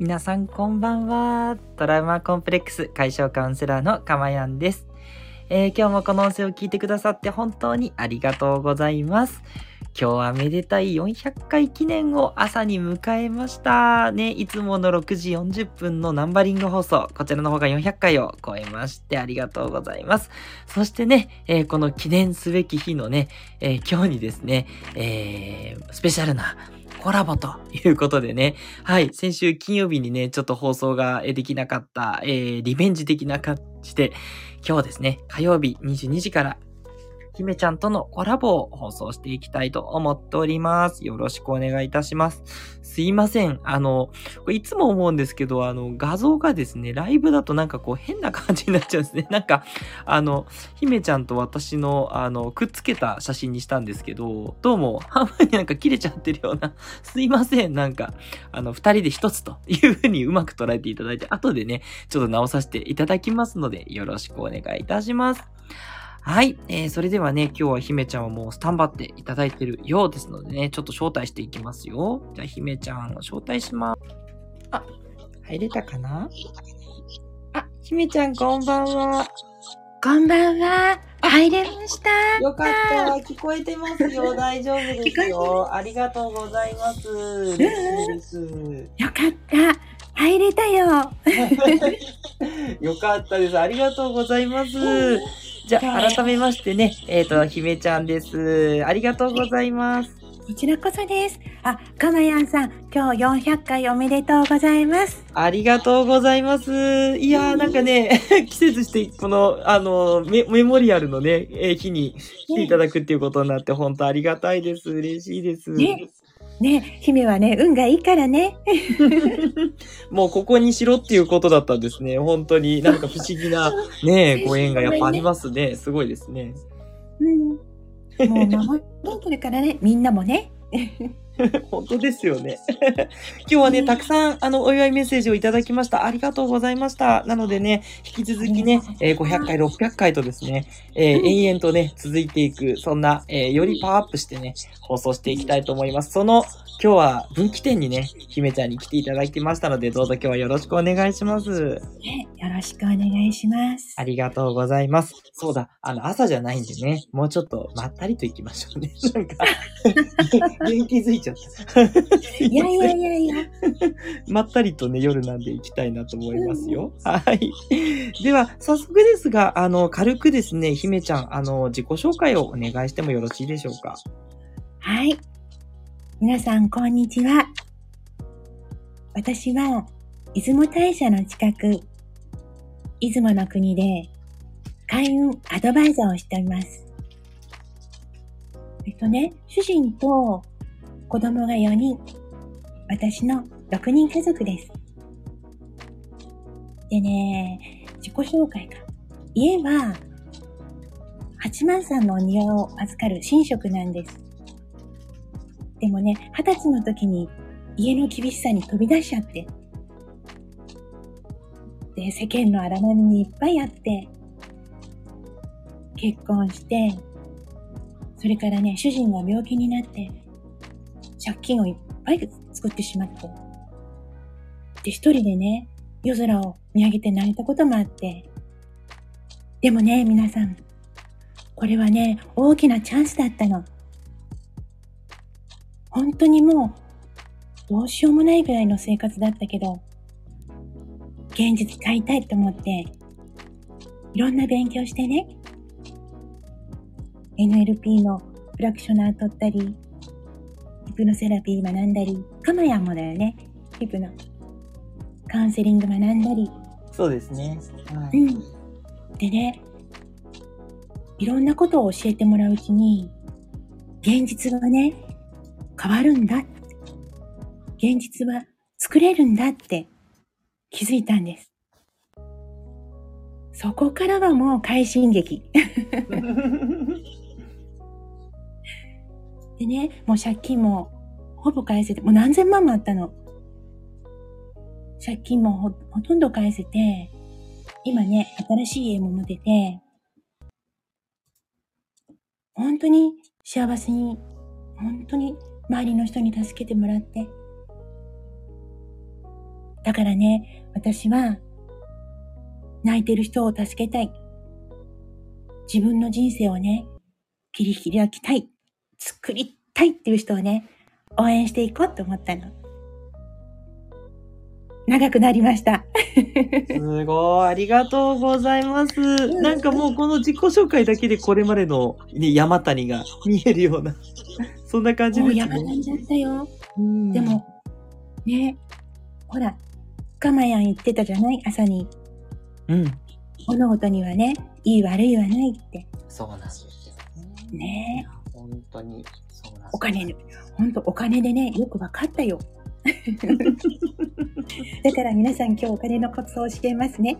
皆さんこんばんは。トラウマコンプレックス解消カウンセラーのかまやんです。えー、今日もこの音声を聞いてくださって本当にありがとうございます。今日はめでたい400回記念を朝に迎えました。ね、いつもの6時40分のナンバリング放送、こちらの方が400回を超えましてありがとうございます。そしてね、えー、この記念すべき日のね、えー、今日にですね、えー、スペシャルなコラボということでね。はい。先週金曜日にね、ちょっと放送ができなかった、えー、リベンジ的な感じで、今日ですね、火曜日22時から姫ちゃんとのコラボを放送していきたいと思っております。よろしくお願いいたします。すいません。あの、いつも思うんですけど、あの、画像がですね、ライブだとなんかこう変な感じになっちゃうんですね。なんか、あの、姫ちゃんと私の、あの、くっつけた写真にしたんですけど、どうも半分になんか切れちゃってるような、すいません。なんか、あの、二人で一つというふうにうまく捉えていただいて、後でね、ちょっと直させていただきますので、よろしくお願いいたします。はい。えー、それではね、今日は姫ちゃんはもうスタンバっていただいてるようですのでね、ちょっと招待していきますよ。じゃあ、姫ちゃんを招待します。あ、入れたかな？あ、姫ちゃんこんばんは。こんばんは。入れました。よかった。聞こえてますよ。大丈夫ですよ。ありがとうございます。よかった。入れたよ。よかったです。ありがとうございます。じゃあ、改めましてね、えっ、ー、と、姫ちゃんです。ありがとうございます。こちらこそです。あ、かまやんさん、今日400回おめでとうございます。ありがとうございます。いやー、なんかね、季節して、この、あのメ、メモリアルのね、えー、日に来ていただくっていうことになって、本当ありがたいです。嬉しいです。ね、ね、姫はね、運がいいからね。もうここにしろっていうことだったんですね。本当になんか不思議なね、ご縁がやっぱありますね。すごいですね。うん。もう守ってるからね、みんなもね。本当ですよね。今日はね、たくさん、あの、お祝いメッセージをいただきました。ありがとうございました。なのでね、引き続きね、えー、500回、600回とですね、えー、延々とね、続いていく、そんな、えー、よりパワーアップしてね、放送していきたいと思います。その、今日は分岐点にね、姫ちゃんに来ていただきましたので、どうぞ今日はよろしくお願いします。ね、よろしくお願いします。ありがとうございます。そうだ、あの、朝じゃないんでね、もうちょっとまったりと行きましょうね。なんか、元気づいちゃった。いやいやいやいや。まったりとね、夜なんで行きたいなと思いますよ。はい。では、早速ですが、あの、軽くですね、姫ちゃん、あの、自己紹介をお願いしてもよろしいでしょうか？はい。皆さん、こんにちは。私は、出雲大社の近く、出雲の国で、開運アドバイザーをしております。えっとね、主人と子供が4人、私の6人家族です。でね、自己紹介か。家は、八幡さんのお庭を預かる神職なんです。でもね、二十歳の時に家の厳しさに飛び出しちゃって、で、世間の荒波にいっぱいあって、結婚して、それからね、主人が病気になって、借金をいっぱい作ってしまって、で、一人でね、夜空を見上げて泣いたこともあって、でもね、皆さん、これはね、大きなチャンスだったの。本当にもう、どうしようもないぐらいの生活だったけど、現実変えたいと思って、いろんな勉強してね、NLP のプラクショナー取ったり、プノセラピー学んだり、カマヤンもだよね、ヒプの。カウンセリング学んだり。そうですね。はい、うん。でね、いろんなことを教えてもらううちに、現実がね、変わるんだ。現実は作れるんだって気づいたんです。そこからはもう快進撃。でね、もう借金もほぼ返せて、もう何千万もあったの。借金もほほとんど返せて、今ね、新しい家も持てて、本当に幸せに、本当に周りの人に助けてもらって、だからね、私は、泣いてる人を助けたい。自分の人生をね、切り開きたい。作りたいっていう人をね、応援していこうと思ったの。長くなりました。すごい、ありがとうございます。なんかもうこの自己紹介だけでこれまでの、ね、山谷が見えるような、そんな感じですね。山谷だったよ。うんでも、ね、ほら、カマヤン言ってたじゃない？朝に。うん。物事にはね、いい悪いはないって。そうなんですよね。ね本当に、そうなんですお金ね、ほんとお金でね、よくわかったよ。だから皆さん今日お金のコツを教えますね。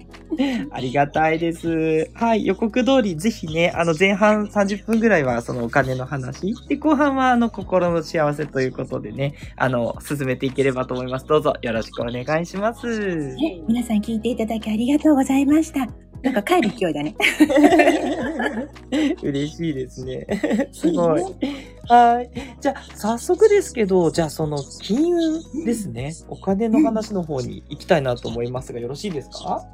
ありがたいです。はい、予告通りぜひね、あの前半30分ぐらいはそのお金の話、で、後半はあの心の幸せということでね、あの、進めていければと思います。どうぞよろしくお願いします。ね、皆さん聞いていただきありがとうございました。なんか帰る勢いだね。嬉しいですね。すごい。はい。じゃあ、早速ですけど、じゃあその金運ですね。お金の話の方に行きたいなと思いますが、よろしいですか？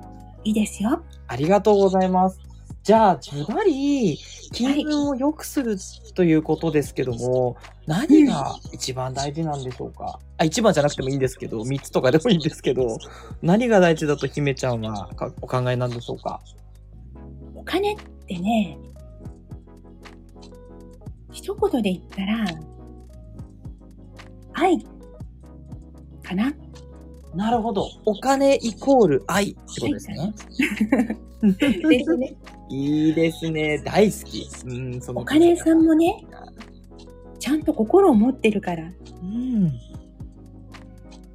いいですよ。ありがとうございます。じゃあ、ズバリ、金運を良くするということですけども、何が一番大事なんでしょうか、あ、一番じゃなくてもいいんですけど、三つとかでもいいんですけど、何が大事だと姫ちゃんはかお考えなんでしょうか？お金ってね、一言で言ったら、愛かななるほど。お金イコール愛ってことですね。ですね。いいですね。大好き。うん、そのお金さんもね、ちゃんと心を持ってるから。うん。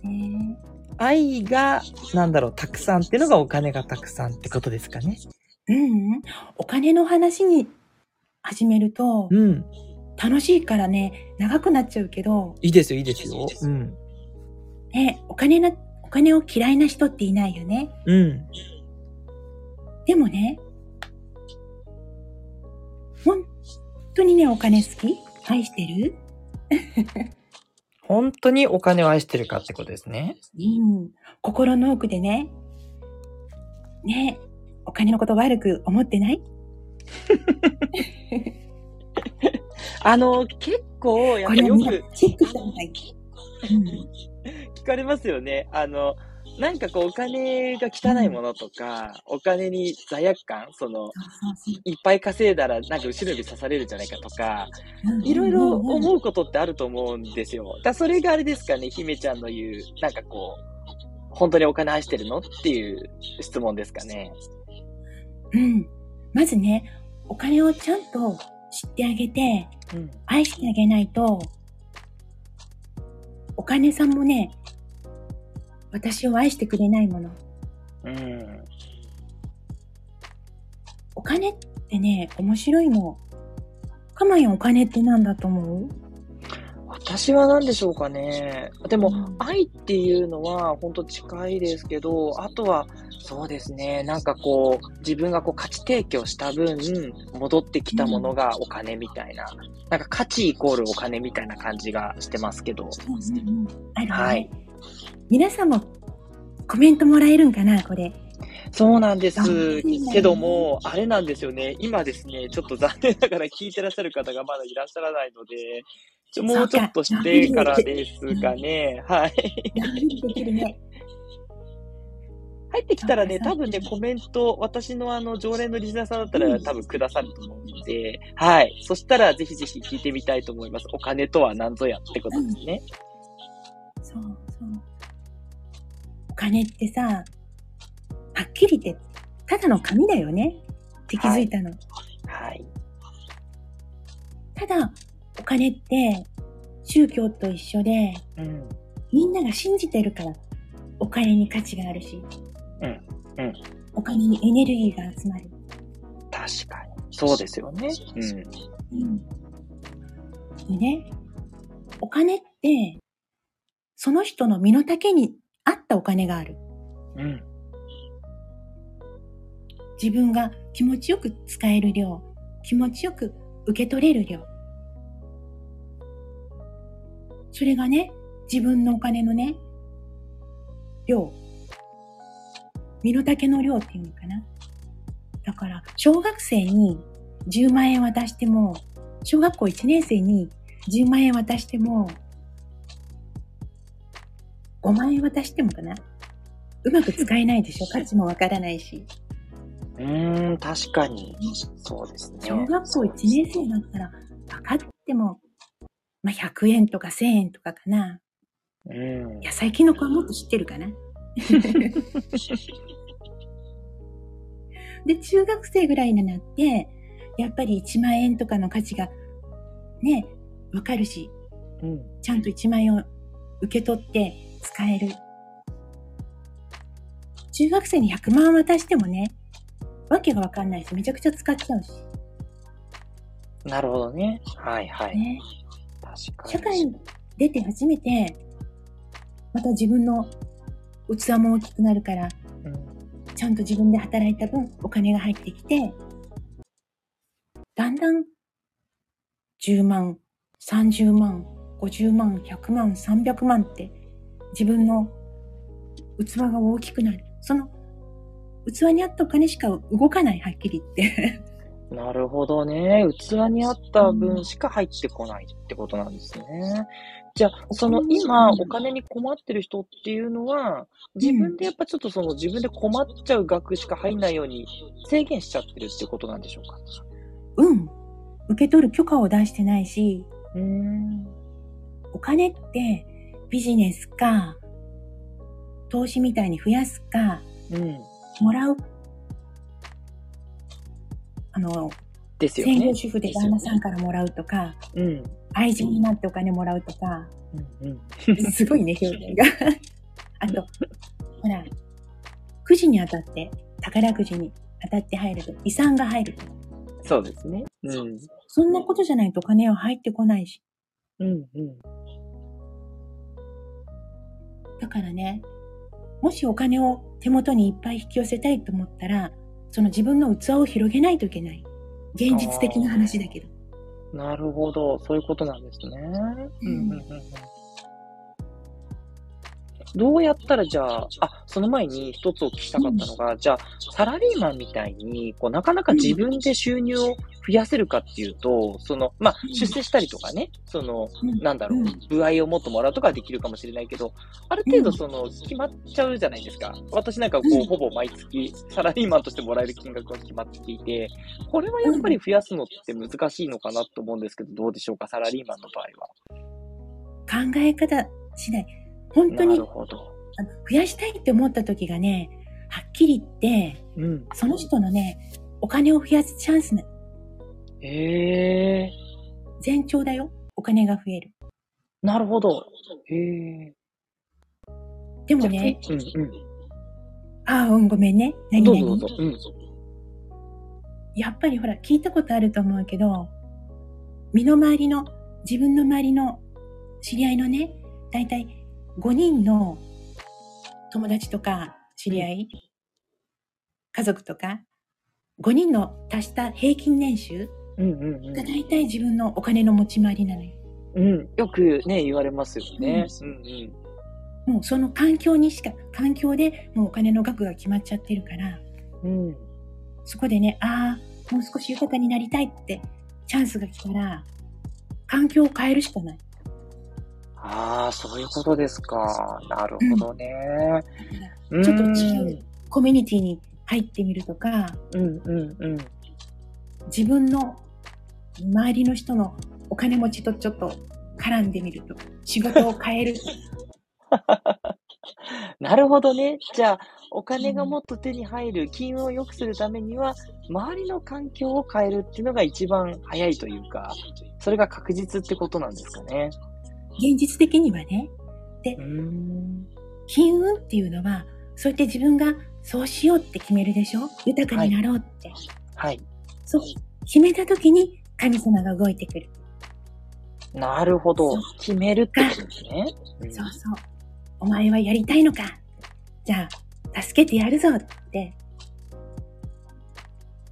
ね愛が、なんだろう、たくさんっていうのがお金がたくさんってことですかね。うんうん。お金の話に始めると、うん。楽しいからね、長くなっちゃうけど、いいですよ、いいですよ。うん。ね、お金な、お金を嫌いな人っていないよね。うん。でもね、本当にね、お金好き？愛してる？本当にお金を愛してるかってことですね。うん。心の奥でね、ね、お金のこと悪く思ってない？あの、結構、やっぱよくチェックした方がいい。うん。聞かれますよね。あの、なんかこう、お金が汚いものとか、お金に罪悪感、その、いっぱい稼いだら、なんか後ろ指刺されるんじゃないかとか、うん。いろいろ思うことってあると思うんですよ。だそれがあれですかね、姫ちゃんの言う、なんかこう、本当にお金愛してるのっていう質問ですかね。うん。まずね、お金をちゃんと知ってあげて、うん。愛してあげないと、お金さんもね、私を愛してくれないもの。うん。お金ってね、面白いの。かまやんお金って何だと思う？私は何でしょうかね。でも、うん愛っていうのは本当近いですけど、あとは、そうですね。なんかこう、自分がこう価値提供した分、戻ってきたものがお金みたいな。なんか価値イコールお金みたいな感じがしてますけど。うんうんうん。はい皆さんもコメントもらえるんかなこれ。そうなんですけども、あれなんですよね。今ですね、ちょっと残念ながら聞いてらっしゃる方がまだいらっしゃらないので、ちょもうちょっとしてからですかね。はい。入ってきたらね、多分ね、コメント、私のあの、常連のリスナーさんだったらうん多分くださると思うので、はい。そしたらぜひぜひ聞いてみたいと思います。お金とは何ぞやってことですね。そうそう。お金ってさ、はっきり言って、ただの紙だよね。って気づいたの。はい。ただ、お金って、宗教と一緒で、うん。みんなが信じてるから、お金に価値があるし、うんうんお金にエネルギーが集まる。確かに。そうですよね。うん。うん。でね、お金って、その人の身の丈に合ったお金がある。うん。自分が気持ちよく使える量、気持ちよく受け取れる量。それがね、自分のお金のね、量、身の丈の量っていうのかな。だから、小学生に10万円渡しても、小学校1年生に10万円渡しても、5万円渡してもかな？うまく使えないでしょ？価値もわからないし。うーん、確かに。そうですね。小学校1年生だったら、分かっても、まあ、100円とか1000円とかかな。うん。野菜キノコはもっと知ってるかな？で、中学生ぐらいになって、やっぱり1万円とかの価値がね、わかるし、うん。ちゃんと1万円を受け取って使える。中学生に100万渡してもね、わけがわかんないし、めちゃくちゃ使っちゃうし。なるほどね。はいはい。ね。確かに。社会に出て初めて、また自分の器も大きくなるから、うんちゃんと自分で働いた分お金が入ってきて、だんだん10万、30万、50万、100万、300万って自分の器が大きくなる。その器に合ったお金しか動かない、はっきり言って。なるほどね。器に合った分しか入ってこないってことなんですね。じゃあ、その今、お金に困ってる人っていうのは、自分でやっぱちょっとその自分で困っちゃう額しか入んないように制限しちゃってるってことなんでしょうか？うん。受け取る許可を出してないし、うーん。お金ってビジネスか、投資みたいに増やすか、うん。もらう。あの、ですよね専業。主婦で旦那さんからもらうとか、うん。愛人になってお金もらうとか、うんうん。すごいね、表現が。あと、ほら、くじに当たって、宝くじに当たって入ると、遺産が入る。そうですね。うん。そんなことじゃないとお金は入ってこないし。うんうん。だからね、もしお金を手元にいっぱい引き寄せたいと思ったら、その自分の器を広げないといけない。現実的な話だけど。なるほど。そういうことなんですね。うんうんうんうん。どうやったらじゃあ、あ、その前に一つお聞きしたかったのが、じゃあ、サラリーマンみたいに、こう、なかなか自分で収入を増やせるかっていうと、その、まあ、うん出世したりとかね、その、うんなんだろううん、部合をもっともらうとかはできるかもしれないけど、ある程度その、決まっちゃうじゃないですか。私なんかこう、うんほぼ毎月、サラリーマンとしてもらえる金額が決まっていて、これはやっぱり増やすのって難しいのかなと思うんですけど、どうでしょうか、サラリーマンの場合は。考え方次第。本当なに増やしたいって思った時がね、はっきり言って、うん。その人のね、お金を増やすチャンスね、へえ前兆だよ。お金が増える。ー、なるほど。へえでもね、うんうん。ああ、うん、ごめんね。何々どうぞどうぞ。うん。やっぱりほら、聞いたことあると思うけど、身の回りの、自分の周りの知り合いのね、だいたい5人の友達とか知り合い、家族とか、5人の足した平均年収が大体自分のお金の持ち回りなのよ。うん。うん。よくね、言われますよね。うんうん。もうその環境にしか、環境でもうお金の額が決まっちゃってるから、うん。そこでね、ああ、もう少し豊かになりたいってチャンスが来たら、環境を変えるしかない。ああ、そういうことですか。なるほどね。ちょっと違うコミュニティに入ってみるとか、うんうんうん。自分の周りの人のお金持ちとちょっと絡んでみると、仕事を変える。なるほどね。じゃあ、お金がもっと手に入る、金運を良くするためには、周りの環境を変えるっていうのが一番早いというか、それが確実ってことなんですかね。現実的にはね、うーん。金運っていうのは、そうやって自分がそうしようって決めるでしょ？豊かになろうって。はい。そう。決めた時に神様が動いてくる。なるほど。決めるってことですね。うんそうそう。お前はやりたいのかじゃあ、助けてやるぞって。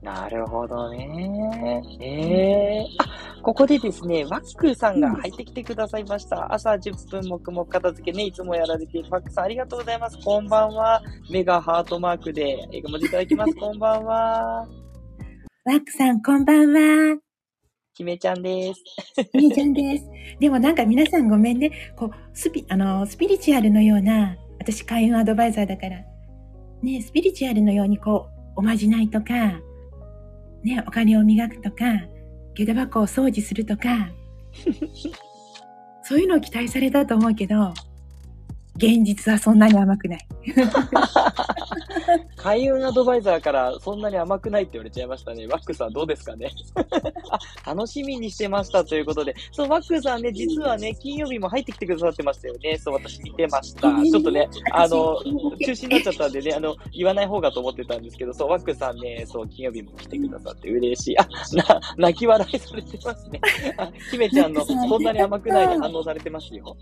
なるほどね。ええあ、ここでですね、ワックさんが入ってきてくださいました。朝10分黙々片付けね、いつもやられているワックさんありがとうございます。こんばんは。メガハートマークで、えご文字いただきます。こんばんは。ワックさん、こんばんは。姫ちゃんです。みーちゃんです。でもなんか皆さんごめんね。こう、スピ、あの、スピリチュアルのような、私開運アドバイザーだから、ね、スピリチュアルのようにこう、おまじないとか、ね、お金を磨くとか、下駄箱を掃除するとか、そういうのを期待されたと思うけど、現実はそんなに甘くない。開運アドバイザーからそんなに甘くないって言われちゃいましたね。ワックさんどうですかねあ、楽しみにしてましたということで。そう、ワックさんね、実はね、金曜日も入ってきてくださってましたよね。そう、私見てました。ちょっとね、あの、中止になっちゃったんでね、あの、言わない方がと思ってたんですけど、そう、ワックさんね、そう、金曜日も来てくださって嬉しい。あ、な、泣き笑いされてますね。あ、姫ちゃんの、そんなに甘くないで反応されてますよ。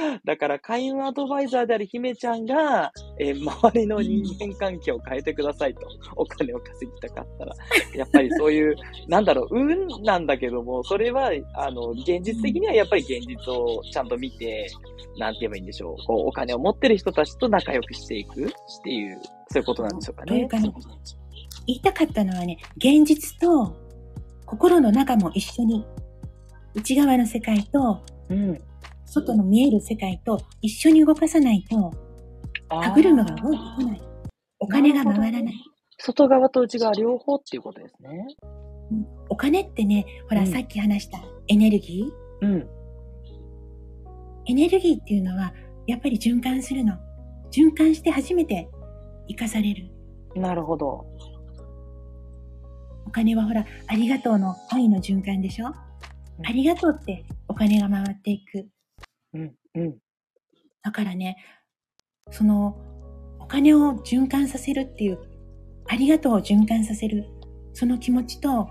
だから、開運アドバイザーである姫ちゃんが、えー周りの人間関係を変えてくださいと、お金を稼ぎたかったら。やっぱりそういう、なんだろう、運なんだけども、それは、あの、現実的にはやっぱり現実をちゃんと見て、なんて言えばいいんでしょう。こう、お金を持ってる人たちと仲良くしていくっていう、そういうことなんでしょうかねという。かね、言いたかったのはね、現実と心の中も一緒に、内側の世界とうん。外の見える世界と一緒に動かさないと、歯車が動いてこない。お金が回らない。外側と内側両方っていうことですね。お金ってね、ほら、うんさっき話したエネルギーうん。エネルギーっていうのは、やっぱり循環するの。循環して初めて生かされる。なるほど。お金はほら、ありがとうの愛の循環でしょ？うんありがとうってお金が回っていく。うん。うん。だからね、その、お金を循環させるっていう、ありがとうを循環させる、その気持ちと、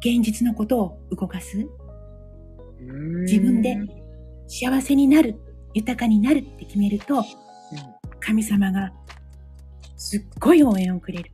現実のことを動かす。自分で幸せになる、豊かになるって決めると、神様がすっごい応援をくれる。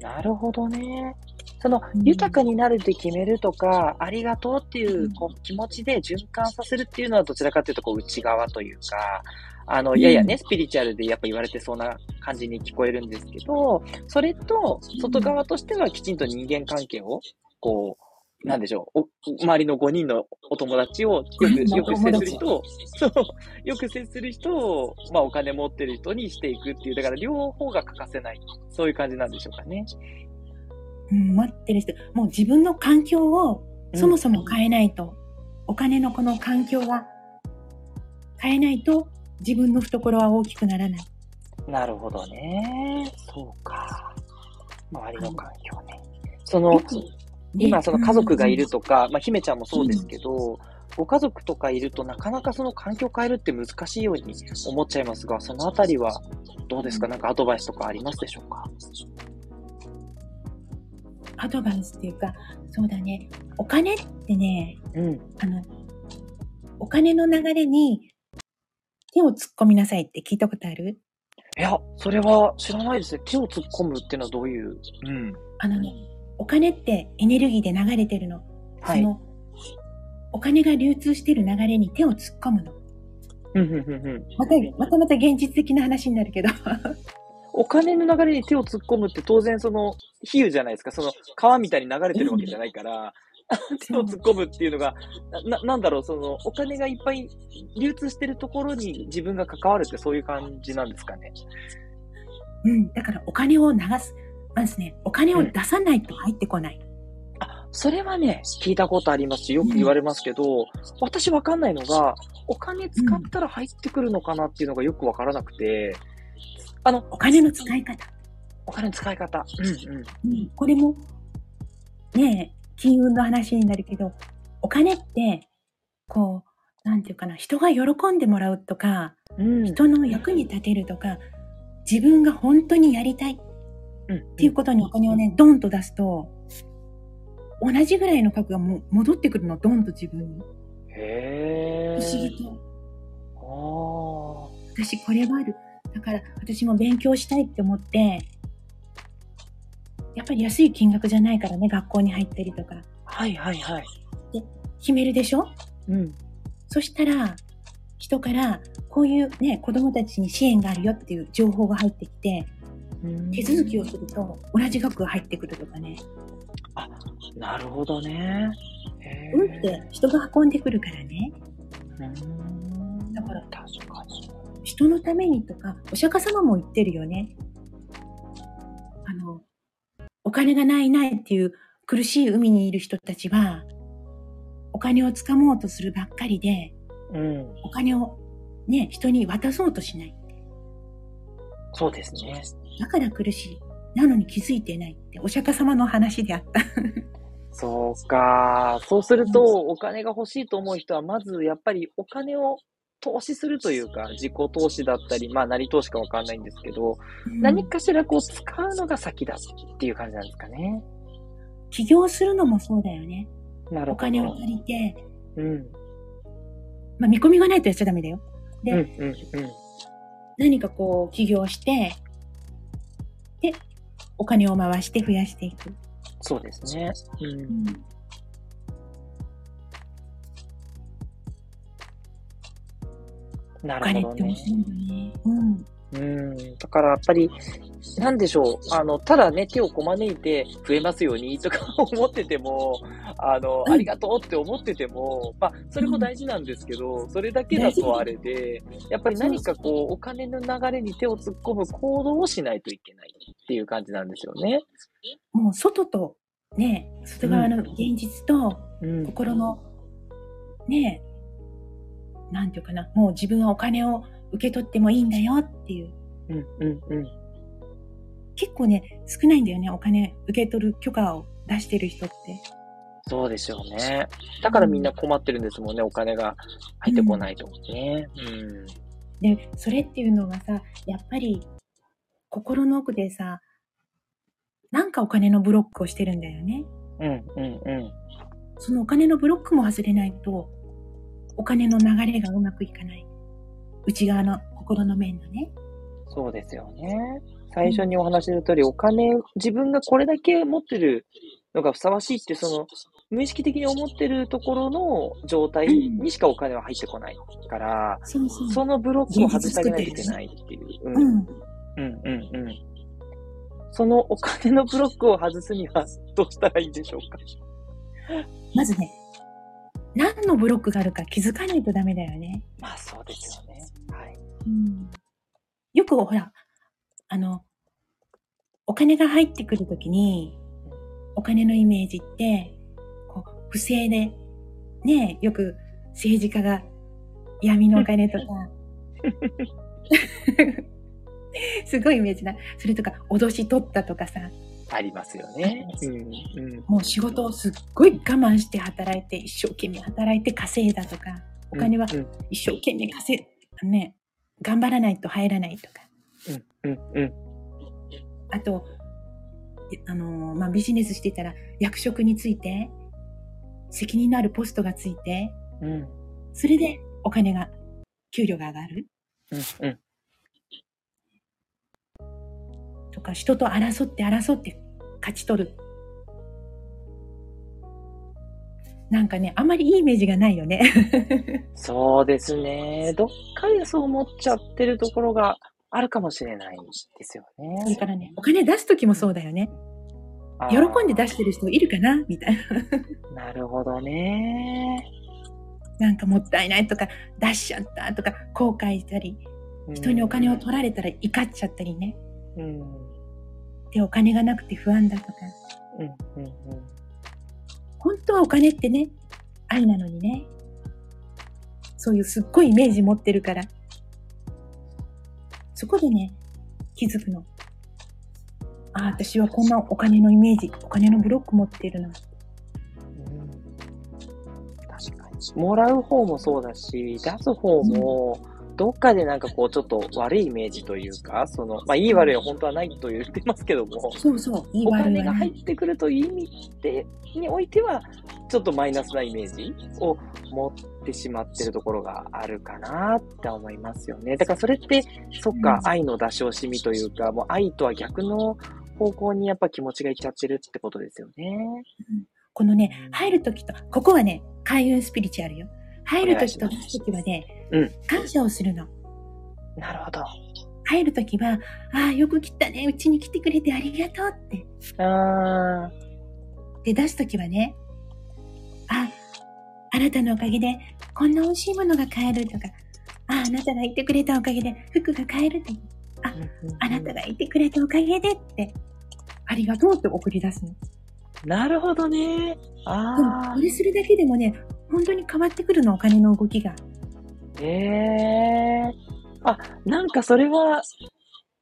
なるほどね。その、うん。豊かになるって決めるとか、ありがとうっていううん。こう気持ちで循環させるっていうのはどちらかというとこう内側というか、あの、うん。ややね、スピリチュアルでやっぱ言われてそうな感じに聞こえるんですけど、それと外側としてはきちんと人間関係を、こう、なんでしょう、お周りの5人のお友達をよく、よく接する人を、そう、よく接する人を、まあお金持ってる人にしていくっていう、だから両方が欠かせない、そういう感じなんでしょうかね。うん、待ってる人、もう自分の環境をそもそも変えないと、お金のこの環境が変えないと自分の懐は大きくならない。なるほどね。そうか。周りの環境ね。その、今その家族がいるとか、まあ、姫ちゃんもそうですけど、ご家族とかいるとなかなかその環境を変えるって難しいように思っちゃいますが、そのあたりはどうですか？なんかアドバイスとかありますでしょうか？アドバイスっていうか、そうだね、お金ってね、うん。あの、お金の流れに手を突っ込みなさいって聞いたことある？いや、それは知らないですね。手を突っ込むっていうのはどういう？うん。あのね、お金ってエネルギーで流れてるの。はい。その、お金が流通してる流れに手を突っ込むの。うんうんうんうんまた、またまた現実的な話になるけど。お金の流れに手を突っ込むって当然その比喩じゃないですか。その川みたいに流れてるわけじゃないから、手を突っ込むっていうのが、な、ななんだろう、そのお金がいっぱい流通してるところに自分が関わるってそういう感じなんですかね。うん。だからお金を流す。まずね、お金を出さないと入ってこない。あ、それはね、聞いたことありますし、よく言われますけど、私わかんないのが、お金使ったら入ってくるのかなっていうのがよくわからなくて、あの、お金の使い方。お金の使い方。うんうん。うん。これも、ねえ、金運の話になるけど、お金って、こう、なんていうかな、人が喜んでもらうとか、うん。人の役に立てるとか、自分が本当にやりたいうん。っていうことにお金をね、ドンと出すと、同じぐらいの額がも戻ってくるの、ドンと自分に。へー。不思議と。あ私これはある。だから私も勉強したいって思って、やっぱり安い金額じゃないからね、学校に入ったりとか。はいはいはい。決めるでしょ？うん。そしたら、人から、こういうね、子供たちに支援があるよっていう情報が入ってきて、手続きをすると同じ額が入ってくるとかね。なるほどね。へー運って人が運んでくるからね。うーんだから確かに。人のためにとか、お釈迦様も言ってるよね。あの、お金がないないっていう苦しい海にいる人たちは、お金をつかもうとするばっかりで、うん。お金をね、人に渡そうとしない。そうですね。だから苦しい。なのに気づいてないって、お釈迦様の話であった。そうか。そうすると、お金が欲しいと思う人は、まずやっぱりお金を投資するというか、自己投資だったり、まあ何投資かわかんないんですけど、何かしらこう使うのが先だっていう感じなんですかね。起業するのもそうだよね。なるほど。お金を借りて、うん。まあ見込みがないとやっちゃダメだよ。で、うんうんうん。何かこう起業して、で、お金を回して増やしていく。そうですね。うん。うんなるほどね。うん。うん。だからやっぱり、なんでしょう。あの、ただね、手をこまねいて増えますようにとか思ってても、あの、うんありがとうって思ってても、まあ、それも大事なんですけど、それだけだとあれで、やっぱり何かこう、お金の流れに手を突っ込む行動をしないといけないっていう感じなんですよね。もう外と、ね、外側の現実とうん。心の、ね、なんていうかな、もう自分はお金を受け取ってもいいんだよっていう。うんうんうん。結構ね、少ないんだよね、お金受け取る許可を出してる人って。そうですよね。だからみんな困ってるんですもんね、お金が入ってこないとね。うん。で、それっていうのがさ、やっぱり心の奥でさ、なんかお金のブロックをしてるんだよね。うんうんうん。そのお金のブロックも外れないと、お金の流れがうまくいかない。内側の心の面のね。そうですよね。最初にお話しした通り、お金、自分がこれだけ持ってるのがふさわしいって、その、無意識的に思ってるところの状態にしかお金は入ってこないから、そうそう。そのブロックを外してあげないといけないっていう。うん。うん。うんうんうん。そのお金のブロックを外すにはどうしたらいいんでしょうか？まずね、何のブロックがあるか気づかないとダメだよね。まあそうですよね。はい。うん。よくほら、あの、お金が入ってくるときに、お金のイメージって、こう、不正で、ねよく政治家が闇のお金とか、すごいイメージだ。それとか、脅し取ったとかさ、ありますよね。もう仕事をすっごい我慢して働いて、一生懸命働いて稼いだとか、お金はうん一生懸命稼い、ね、頑張らないと入らないとか。うんうんうん。あと、えあのーまあ、ビジネスしてたら役職について、責任のあるポストがついて、うんそれでお金が、給料が上がるうんうん。とか、人と争って争って勝ち取る。なんかね、あまりいいイメージがないよね。そうですね。どっかでそう思っちゃってるところがあるかもしれないですよそれね。からね、お金出すときもそうだよね。喜んで出してる人いるかな？みたいな。なるほどね。なんかもったいないとか、出しちゃったとか、後悔したり、人にお金を取られたら怒っちゃったりね。うんうんで、お金がなくて不安だとか。うんうん本当はお金ってね、愛なのにね。そういうすっごいイメージ持ってるから。そこでね、気づくの。ああ、私はこんなお金のイメージ、お金のブロック持ってるな。うん確かに。もらう方もそうだし、出す方も、どっかでなんかこうちょっと悪いイメージというか、その、まあいい悪いは本当はないと言ってますけども、そうそう、いいお悪い金が入。ってくるという意味で、においては、ちょっとマイナスなイメージを持ってしまってるところがあるかなって思いますよね。だからそれって、そっか、うん愛の出し惜しみというか、もう愛とは逆の方向にやっぱ気持ちがいっちゃってるってことですよね。このね、入るときと、ここはね、開運スピリチュアルよ。入るときと出すときはね、うん感謝をするの。なるほど。入るときは、ああ、よく来たね、うちに来てくれてありがとうって。あで、出すときはね、あ、あなたのおかげで、こんな美味しいものが買えるとか、あ、あなたがいてくれたおかげで、服が買えるとか、あ、あなたがいてくれたおかげでって、ありがとうって送り出すの。なるほどね。でも、あこれするだけでもね、本当に変わってくるの、お金の動きが。あ。ええあ、なんかそれは、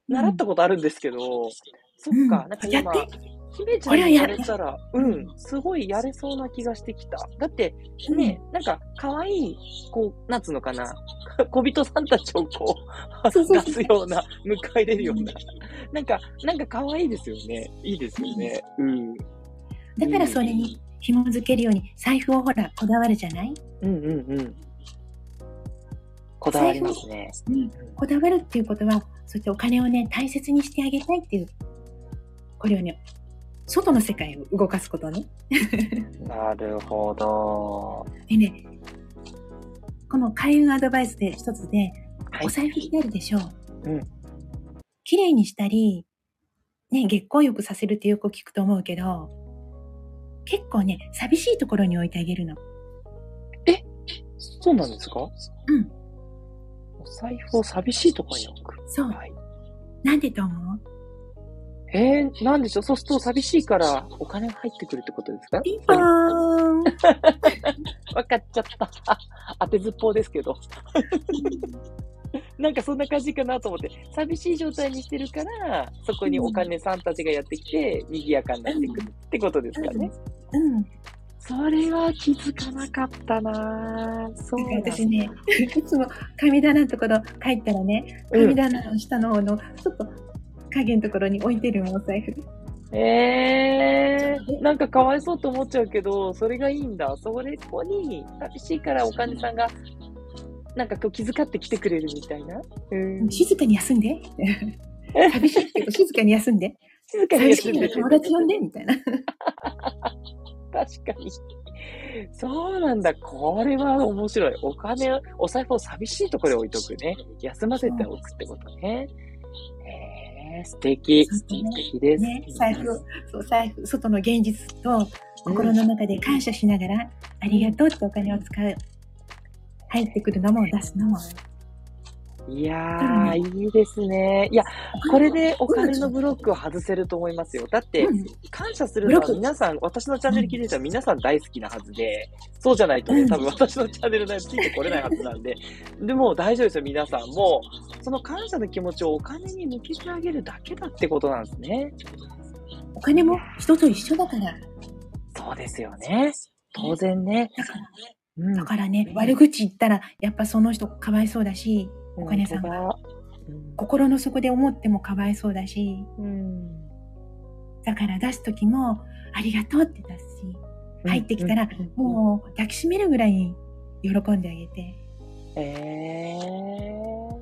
習ったことあるんですけど、そっか、うんなんか今姫ちゃんにやれたら、うん、すごいやれそうな気がしてきた。だって、ね、なんか、可愛い、こう、なんつうのかな、小人さんたちをこう出すような、迎え入れるような、なんか、なんか可愛いですよね。いいですよね。うん。だからそれに紐づけるように、財布をほら、こだわるじゃない？うんうんうん。こだわりますね。うん。こだわるっていうことは、そうやってお金をね、大切にしてあげたいっていう、これをね、外の世界を動かすことね。なるほど。でね、この開運アドバイスで一つで、はいお。財布ってあるでしょう。うん。綺麗にしたり、ね、月光浴させるってよく聞くと思うけど、結構ね、寂しいところに置いてあげるの。そうなんですか？うん。お財布を寂しいところに置く。そう。はい。なんでと思う？えー、なんでしょう？そうすると寂しいからお金が入ってくるってことですか？ピンポーンわかっちゃった。当てずっぽうですけど。なんかそんな感じかなと思って、寂しい状態にしてるから、そこにお金さんたちがやってきて、賑やかになってくるってことですかね。うん。それは気づかなかったなぁそう私ね、いつも神棚のところ帰ったらね、うん神棚の下の方のちょっと影のところに置いてるお財布。えー、なんかかわいそうと思っちゃうけど、それがいいんだ。それこに、寂しいからお金さんが、なんかこう気遣って来てくれるみたいな。うん。静かに休んで。寂しいけど静かに休んで。静かに休んで友達呼んで、みたいな。確かに。そうなんだ。これは面白い。お金を、お財布を寂しいところに置いとくね。休ませておくってことね。えー、素敵。素敵です。ね、財布を、そう、財布、外の現実と心の中で感謝しながら、ありがとうってお金を使う。入ってくるのも出すのも。いやー、いいですね。いや、これでお金のブロックを外せると思いますよ。だって、うん感謝するのは皆さん、私のチャンネル聞いてる人は皆さん大好きなはずで、そうじゃないとね、うん多分私のチャンネル内ついてこれないはずなんで、でも大丈夫ですよ、皆さん。もう、その感謝の気持ちをお金に向けてあげるだけだってことなんですね。お金も人と一緒だから。そうですよね。当然ね。だから、うん。だからね、悪口言ったら、やっぱその人かわいそうだし、お金さんが心の底で思ってもかわいそうだし、うん。だから出す時も、ありがとうって出すし、入ってきたら、うん。もう抱きしめるぐらいに喜んであげて。えー、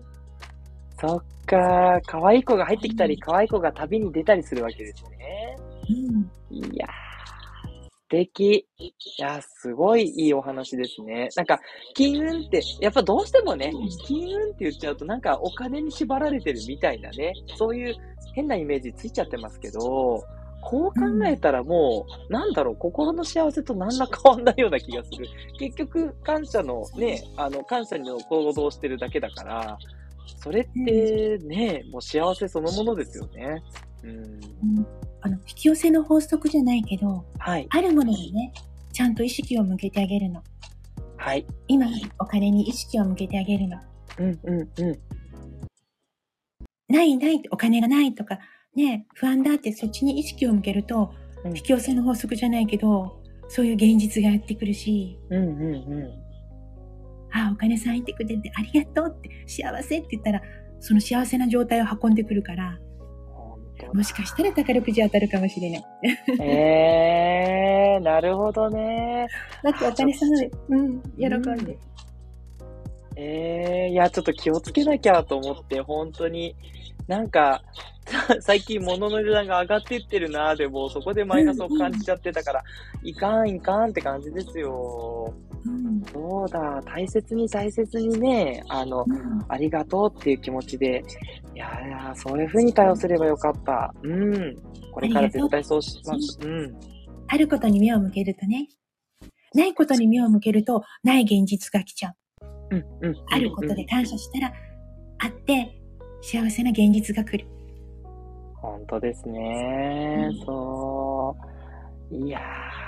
そっか、可愛い子が入ってきたり、可愛い子が旅に出たりするわけですね。うん。いやー、素敵。いや、すごいいいお話ですね。なんか、金運って、やっぱどうしてもね、金運って言っちゃうと、なんかお金に縛られてるみたいなね、そういう変なイメージついちゃってますけど、こう考えたらもう、なんだろう、心の幸せと何ら変わんないような気がする。結局、感謝のね、あの、感謝の行動をしてるだけだから、それってね、もう幸せそのものですよね。うん。うんあの、引き寄せの法則じゃないけど、はい。あるものにね、ちゃんと意識を向けてあげるの。はい。今、お金に意識を向けてあげるの。うんうんうん。ないないって、お金がないとか、ね、不安だってそっちに意識を向けると、うん引き寄せの法則じゃないけど、そういう現実がやってくるし、うんうんうん。ああ、お金さん入ってくれてありがとうって、幸せって言ったら、その幸せな状態を運んでくるから、もしかしたら宝くじ当たるかもしれない。えー、なるほどね。だってお金さんで、うん、喜んで。えー、いや、ちょっと気をつけなきゃと思って、本当に。なんか、最近物の値段が上がってってるなでもそこでマイナスを感じちゃってたから、いかんいかんって感じですよ。うん。そうだ、大切に大切にね、あの、うんありがとうっていう気持ちで、いやいや、そういう風に対応すればよかった。うん。これから絶対そうします。うん。あることに目を向けるとね、ないことに目を向けると、ない現実が来ちゃう。うん。うん。あることで感謝したら、あって、幸せな現実が来る。本当ですね。うんそう。いやー。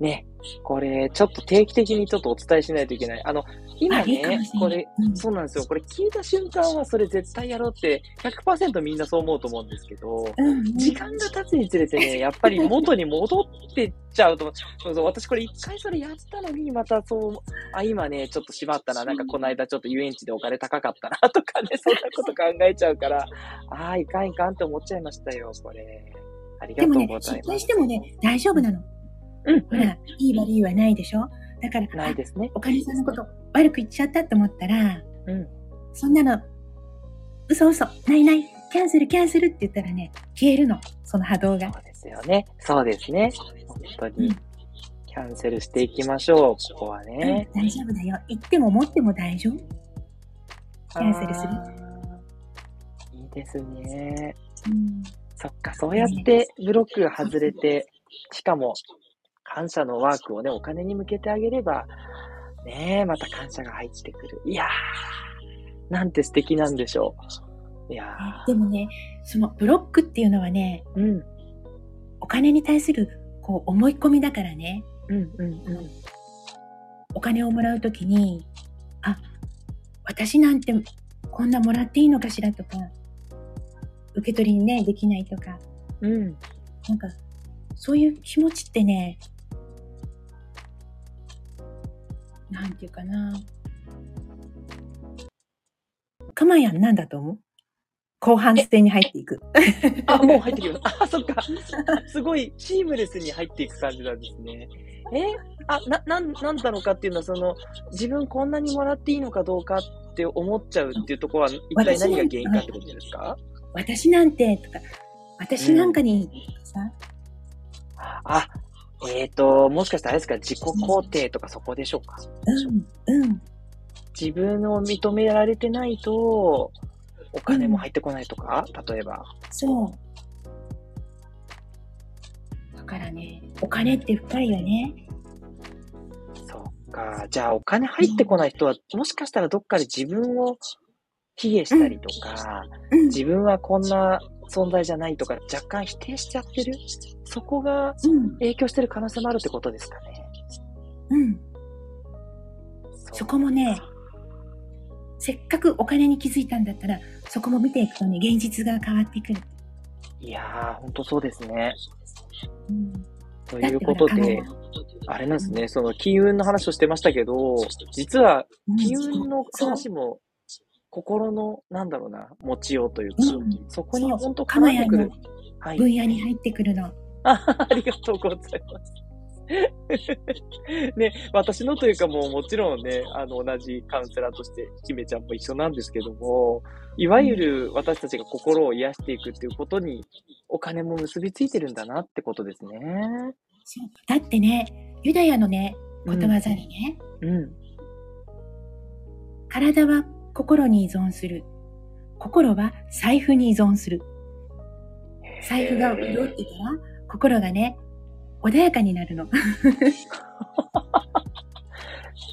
ね、これ、ちょっと定期的にちょっとお伝えしないといけない。あの、今ねこれ、うんそうなんですよ。これ聞いた瞬間はそれ絶対やろうって、100%みんなそう思うと思うんですけど、うん、時間が経つにつれてね、やっぱり元に戻ってっちゃうと、そうそう私これ一回それやったのに、またそう、あ、今ね、ちょっとしまったな、なんかこの間ちょっと遊園地でお金高かったな、とかね、そんなこと考えちゃうから、ああ、いかんいかんって思っちゃいましたよ、これ。ありがとうでもねご、ざいます。失敗してもね、大丈夫なの。うん、ほら、いい悪いはないでしょ？だから、ないですね。お金さんのこと悪く言っちゃったと思ったら、うん。そんなの、嘘嘘、ないない、キャンセルキャンセルって言ったらね、消えるの、その波動が。そうですよね。そうですね。本当にうん。キャンセルしていきましょう、ここはうんね。大丈夫だよ。言っても持っても大丈夫。キャンセルするいいですね。うん、そっか、そうやってブロックが外れて、しかも、感謝のワークをね、お金に向けてあげれば、ねえ、また感謝が入ってくる。いやー、なんて素敵なんでしょう。いやでもね、そのブロックっていうのはね、ー、うん、お金に対するこう思い込みだからね、うん、うん、うん。お金をもらうときに、あ、私なんてこんなもらっていいのかしらとか、受け取りね、できないとか、うん、なんか、そういう気持ちってね、なんていうかな。かまやんなんだと思う？後半捨てに入っていく。あ、もう入ってきます。あ、そっか。すごい、シームレスに入っていく感じなんですね。えあ、な、なん、なんだろうかっていうのは、その、自分こんなにもらっていいのかどうかって思っちゃうっていうところは、一体何が原因かってことですか？私なんて、とか、私なんかに、さ、あ、えっ、と、もしかしたらあれですか、自己肯定とかそこでしょうか？うん、うん、自分を認められてないと、お金も入ってこないとか、例えば。そう。だからね、お金って深いよね。そっか。じゃあ、お金入ってこない人は、もしかしたらどっかで自分を卑下したりとか、うん、自分はこんな存在じゃないとか、若干否定しちゃってる？そこがうん、影響してる可能性もあるってことですかね。うん。そこもね、せっかくお金に気づいたんだったら、そこも見ていくとね、現実が変わってくる。いやー、ほんとそうですね。うん、ということで、あれなんですね、その金運の話をしてましたけど、実は金運の話も、心の、なんだろうな、持ちようというか、うん、そこに本当絡んでくる。はい。分野に入ってくるの。あ ありがとうございます。ね、私のというかもうもちろんね、あの同じカウンセラーとして、姫ちゃんも一緒なんですけども、いわゆる私たちが心を癒していくっていうことに、お金も結びついてるんだなってことですね。だってね、ユダヤのね、ことわざにね、うん。体は心に依存する。心は財布に依存する。財布が潤ってたら、心がね、穏やかになるの。っ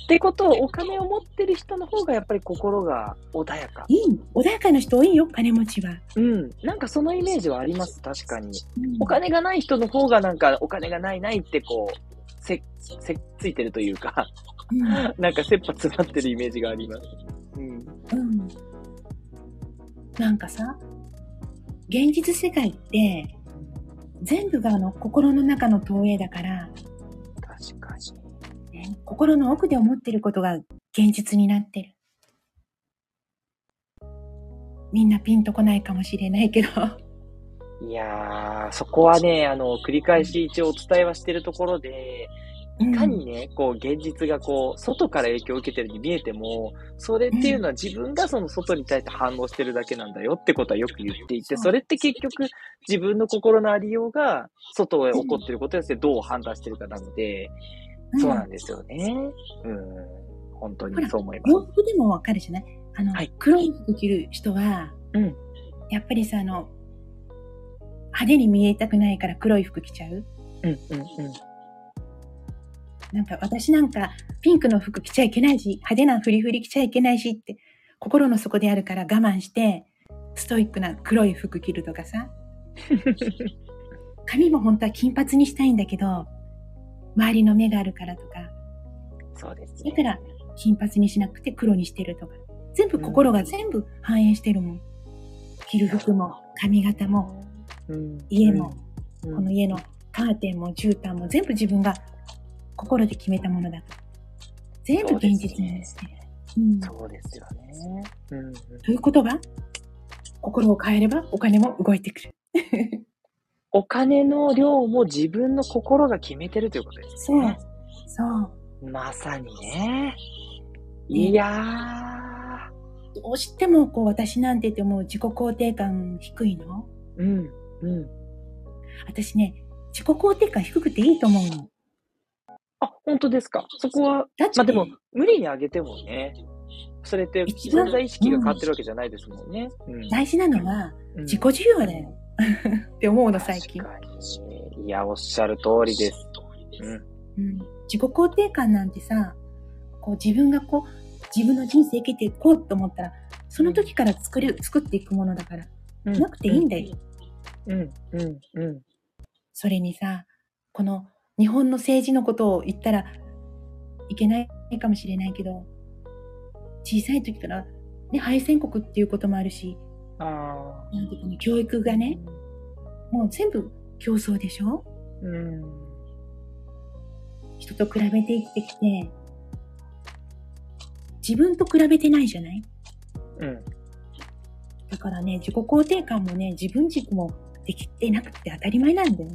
てことは、お金を持ってる人の方がやっぱり心が穏やか。いい穏やかな人多いよ、金持ちは。うん。なんかそのイメージはあります、確かに。うんお金がない人の方がなんか、お金がないないってこう、せ、せ、ついてるというか、うん なんか切羽詰まってるイメージがあります。うん。うん。なんかさ、現実世界って、全部があの心の中の投影だから、確かに。ね、心の奥で思ってることが現実になってる。みんなピンとこないかもしれないけど。いやー、そこはね、あの、繰り返し一応お伝えはしてるところで、いかにね、こう、現実がこう、外から影響を受けてるに見えても、それっていうのは自分がその外に対して反応してるだけなんだよってことはよく言っていて、それって結局自分の心のありようが、外へ起こってることによってどう判断してるかなので、うんそうなんですよね。うん。本当にそう思いま洋服でもわかるじゃないあの、はい黒い服着る人は、うんやっぱりさ、あの、派手に見えたくないから黒い服着ちゃうす。うん、うん、うん。なんか私なんかピンクの服着ちゃいけないし、派手なフリフリ着ちゃいけないしって、心の底であるから我慢して、ストイックな黒い服着るとかさ。髪も本当は金髪にしたいんだけど、周りの目があるからとか、そうですね。だから金髪にしなくて黒にしてるとか。全部心が全部反映してるもん。着る服も髪型もうん家も、うんこの家のカーテンも絨毯も全部自分が心で決めたものだから。全部現実にしてる。うん。そうですよね。うんうんということは、心を変えればお金も動いてくる。お金の量も自分の心が決めてるということですそうね。。そう。まさにね。いやどうしてもこう私なんて言っても自己肯定感低いの？ー。うん。うん。私ね、自己肯定感低くていいと思うの。あ、本当ですか？そこは、まあでも、無理に上げてもね、それって存在意識が変わってるわけじゃないですもんね。うん大事なのはうん自己需要だよ。って思うの最近。いや、おっしゃる通りです。うん。うん、自己肯定感なんてさ、こう自分がこう、自分の人生生きていこうと思ったら、その時から作る、作っていくものだから、うんなくていいんだよ。うん、うん、うん。それにさ、この日本の政治のことを言ったらいけないかもしれないけど、小さい時から、ね、敗戦国っていうこともあるし、あなんていうかな教育がね、もう全部競争でしょ？ーうん。人と比べて生きてきて、自分と比べてないじゃない？うん。だからね、自己肯定感もね、自分軸もできてなくて当たり前なんだよ。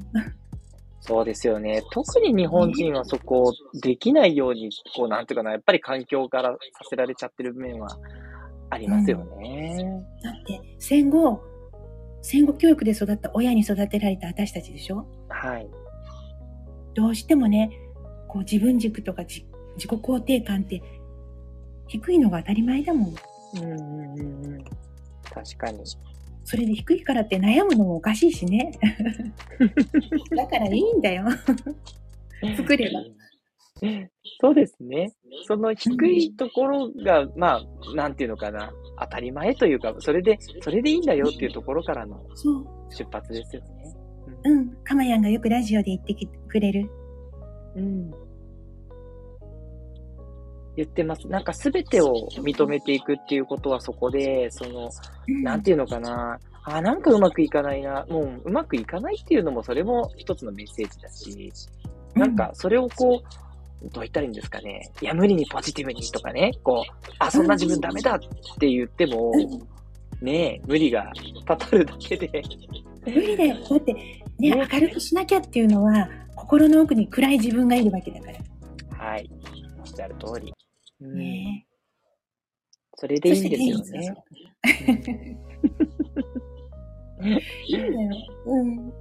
そうですよね。特に日本人はそこをできないように、こう、なんていうかな、やっぱり環境からさせられちゃってる面はありますよね。だって、戦後、戦後教育で育った親に育てられた私たちでしょ？はい。どうしてもね、こう自分軸とかじ自己肯定感って低いのが当たり前だもん。うんうんうんうん。確かに。それで低いからって悩むのもおかしいしね。だからいいんだよ。作れば。そうですね。その低いところが、まあ、なんていうのかな、当たり前というか、それで、それでいいんだよっていうところからの。出発ですよね。うん。かまやんがよくラジオで言ってくれる。うん。言ってます。なんか全てを認めていくっていうことはそこで、その、うんなんていうのかな、あ、なんかうまくいかないな、もううまくいかないっていうのもそれも一つのメッセージだし、なんかそれをこう、どう言ったらいいんですかね。いや、無理にポジティブにとかね、こう、あ、そんな自分ダメだって言っても、ねえ、無理がたたるだけで、無理だよ。だって、ね、ね明るくしなきゃっていうのは、心の奥に暗い自分がいるわけだから。はい。おっしゃる通り。うん、ねそれでいいんですよね。いいんだよ。うん。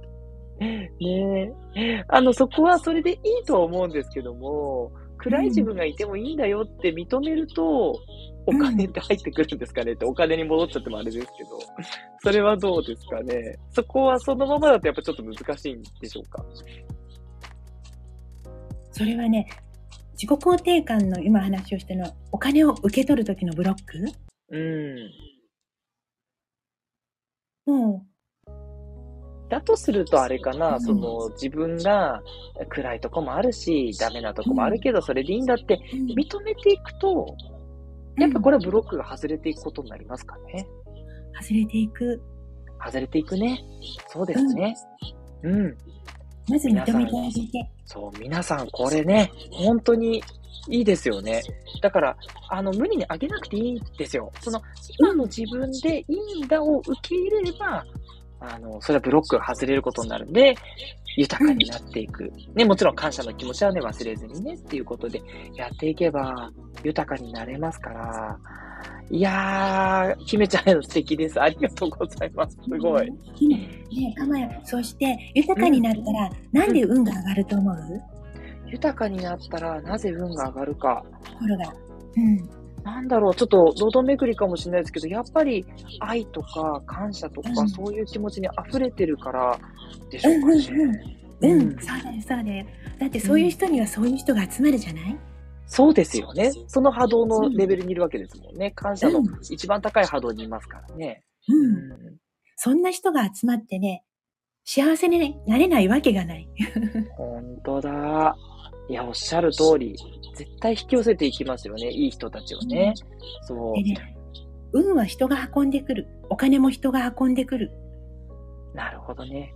ねえ。あの、そこはそれでいいとは思うんですけども、暗い自分がいてもいいんだよって認めると、お金って入ってくるんですかねって、お金に戻っちゃってもあれですけど、それはどうですかね。そこはそのままだとやっぱちょっと難しいんでしょうか？それはね、自己肯定感の今話をしたのは、お金を受け取る時のブロック？うん。もだとするとあれかな、うんその自分が暗いとこもあるし、ダメなとこもあるけど、それでいいんだって認めていくと、やっぱこれはブロックが外れていくことになりますかね。外れていく。外れていくね。そうですね。うん。まず認めてあげて。そう、皆さんこれね、本当にいいですよね。だから、あの、無理に上げなくていいんですよ。その、今の自分でいいんだを受け入れれば、あの、それはブロックが外れることになるんで、豊かになっていく。ね、もちろん感謝の気持ちはね、忘れずにね、っていうことでやっていけば豊かになれますから、いやー、姫ちゃんへの素敵です。ありがとうございます。すごい。ねえ、かまや、そして、豊かになったら、なんで運が上がると思う？豊かになったらなぜ運が上がるか。ところが。うん。なんだろう、ちょっと堂々巡りかもしれないですけど、やっぱり愛とか感謝とか、うんそういう気持ちに溢れてるからでしょうかね。うん、うんそうだよ、そうだよ。だってそういう人にはそういう人が集まるじゃない？そうですよね。その波動のレベルにいるわけですもんね。感謝の一番高い波動にいますからね。う。うんんそんな人が集まってね、幸せになれないわけがない。本当だ。いや、おっしゃる通り、絶対引き寄せていきますよね。いい人たちをね。そでね、運は人が運んでくる。お金も人が運んでくる。う。なるほどね。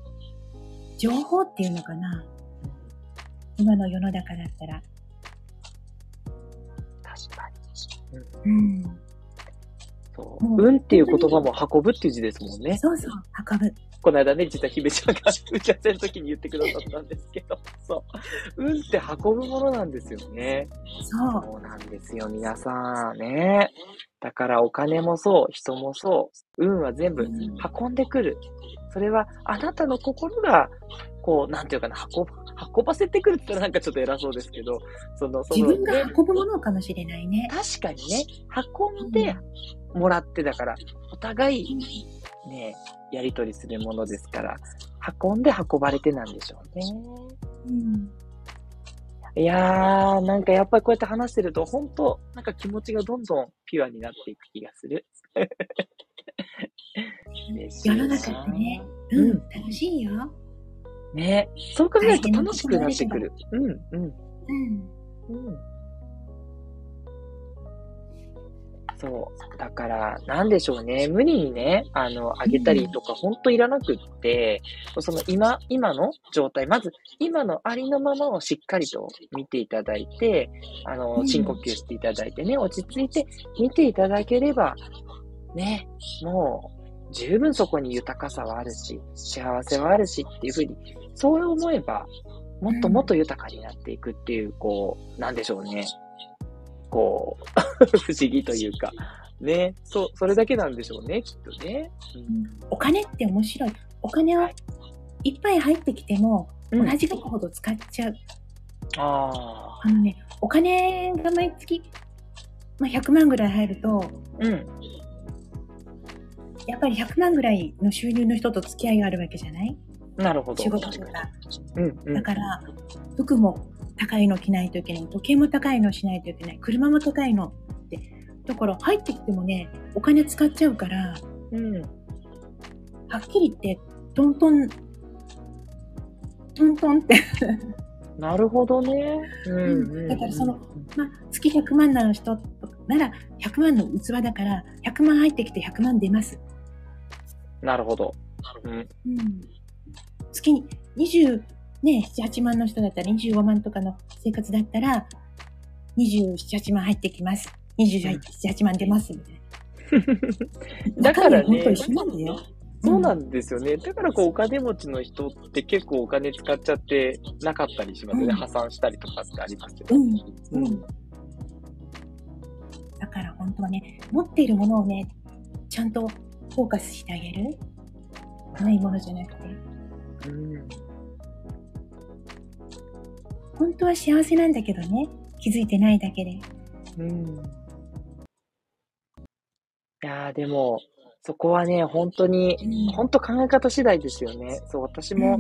情報っていうのかな今の世の中だったら。確かに。うん。そう。運っていう言葉も運ぶっていう字ですもんね。そうそう、運ぶ。この間ね、実は姫ちゃんが打ち合わせの時に言ってくださったんですけど、そう。運って運ぶものなんですよね。そう。そうなんですよ、皆さんね。だからお金もそう、人もそう、運は全部運んでくる。それはあなたの心が、こう、なんていうかな、運ぶ、運ばせてくるって言ったらなんかちょっと偉そうですけど、その、その、自分がね、運ぶものかもしれないね。確かにね、運んでもらってだから、お互いね、やりとりするものですから、運んで運ばれてなんでしょうね。うん。いやー、なんかやっぱりこうやって話してると、本当なんか気持ちがどんどんピュアになっていく気がする。世の中ってね、ううんん、楽しいよ。ねそう考えると楽しくなってくる。うん、うん、うん。うん。そう。だから、なんでしょうね。無理にね、あの、あげたりとか、ほんといらなくって、その今、今の状態、まず、今のありのままをしっかりと見ていただいて、あの、うん深呼吸していただいてね、落ち着いて見ていただければ、ね、もう、十分そこに豊かさはあるし、幸せはあるしっていうふうに、そう思えば、もっともっと豊かになっていくっていう、こう、なんでしょうね。こう、不思議というか、ね、そう、それだけなんでしょうね、きっとね。お金って面白い。お金をいっぱい入ってきても、うん。同じ額ほど使っちゃう。ああのね、お金が毎月、まあ、100万ぐらい入ると、あ、うん。やっぱり100万ぐらいの収入の人と付き合いがあるわけじゃない？なるほど。仕事と確か。うん、うん。だから、服も高いの着ないといけない。時計も高いのしないといけない。車も高いのって。だから入ってきてもね、お金使っちゃうから、うん。はっきり言って、トントン、トントンって、なるほどね。うん、うん。だからそのまあ、月100万なの人なら、100万の器だから、100万入ってきて100万出ます。なるほど。うん。うん。月に20、ね、7、8万の人だったら25万とかの生活だったら、27、8万入ってきます。27、8万出ます。みたいな。だからね本当一緒なんだよ。そうなんですよね。だからこう、お金持ちの人って結構お金使っちゃってなかったりしますよね。うん破産したりとかってありますけど。うん。ううんん。だから本当はね、持っているものをね、ちゃんとフォーカスしてあげる。ないものじゃなくて。うん。本当は幸せなんだけどね。気づいてないだけで。うん。いやーでも、そこはね、本当に、本当考え方次第ですよね。そう、私も、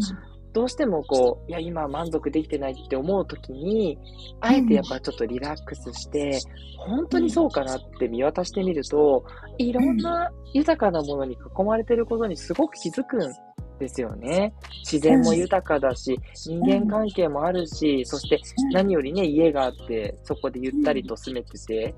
どうしてもこう、いや、今満足できてないって思うときに、あえてやっぱちょっとリラックスして、本当にそうかなって見渡してみると、いろんな豊かなものに囲まれてることにすごく気づくんですよね。自然も豊かだし、人間関係もあるし、そして何よりね、家があって、そこでゆったりと住めてて、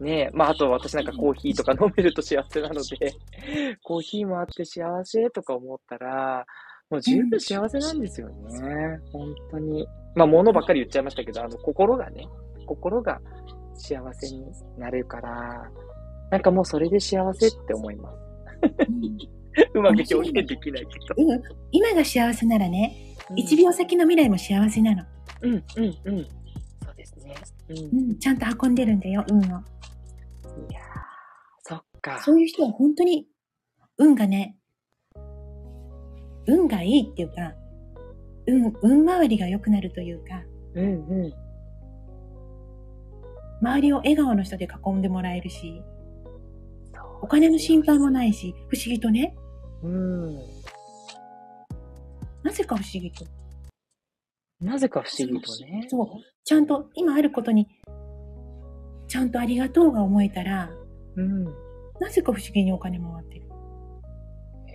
ねまあ、あと私なんかコーヒーとか飲めると幸せなので、コーヒーもあって幸せとか思ったら、もう十分幸せなんですよね。本当に。まあ、物ばっかり言っちゃいましたけど、あの、心がね、心が幸せになるから、なんかもうそれで幸せって思います。う んうまく表現できないけど。うん今が幸せならね、1秒先の未来も幸せなの。うん、うん、うん。そうですね。うん。いうん、ちゃんと運んでるんだよ、運を。やーそっか。そういう人は本当に運がね、運がいいっていうか、運、運回りが良くなるというか、うん、うん。周りを笑顔の人で囲んでもらえるし、お金の心配もないし、不思議とね、うん。なぜか不思議と。なぜか不思議とね。そう。ちゃんと今あることに、ちゃんとありがとうが思えたら、うん。なぜか不思議にお金回ってる。へ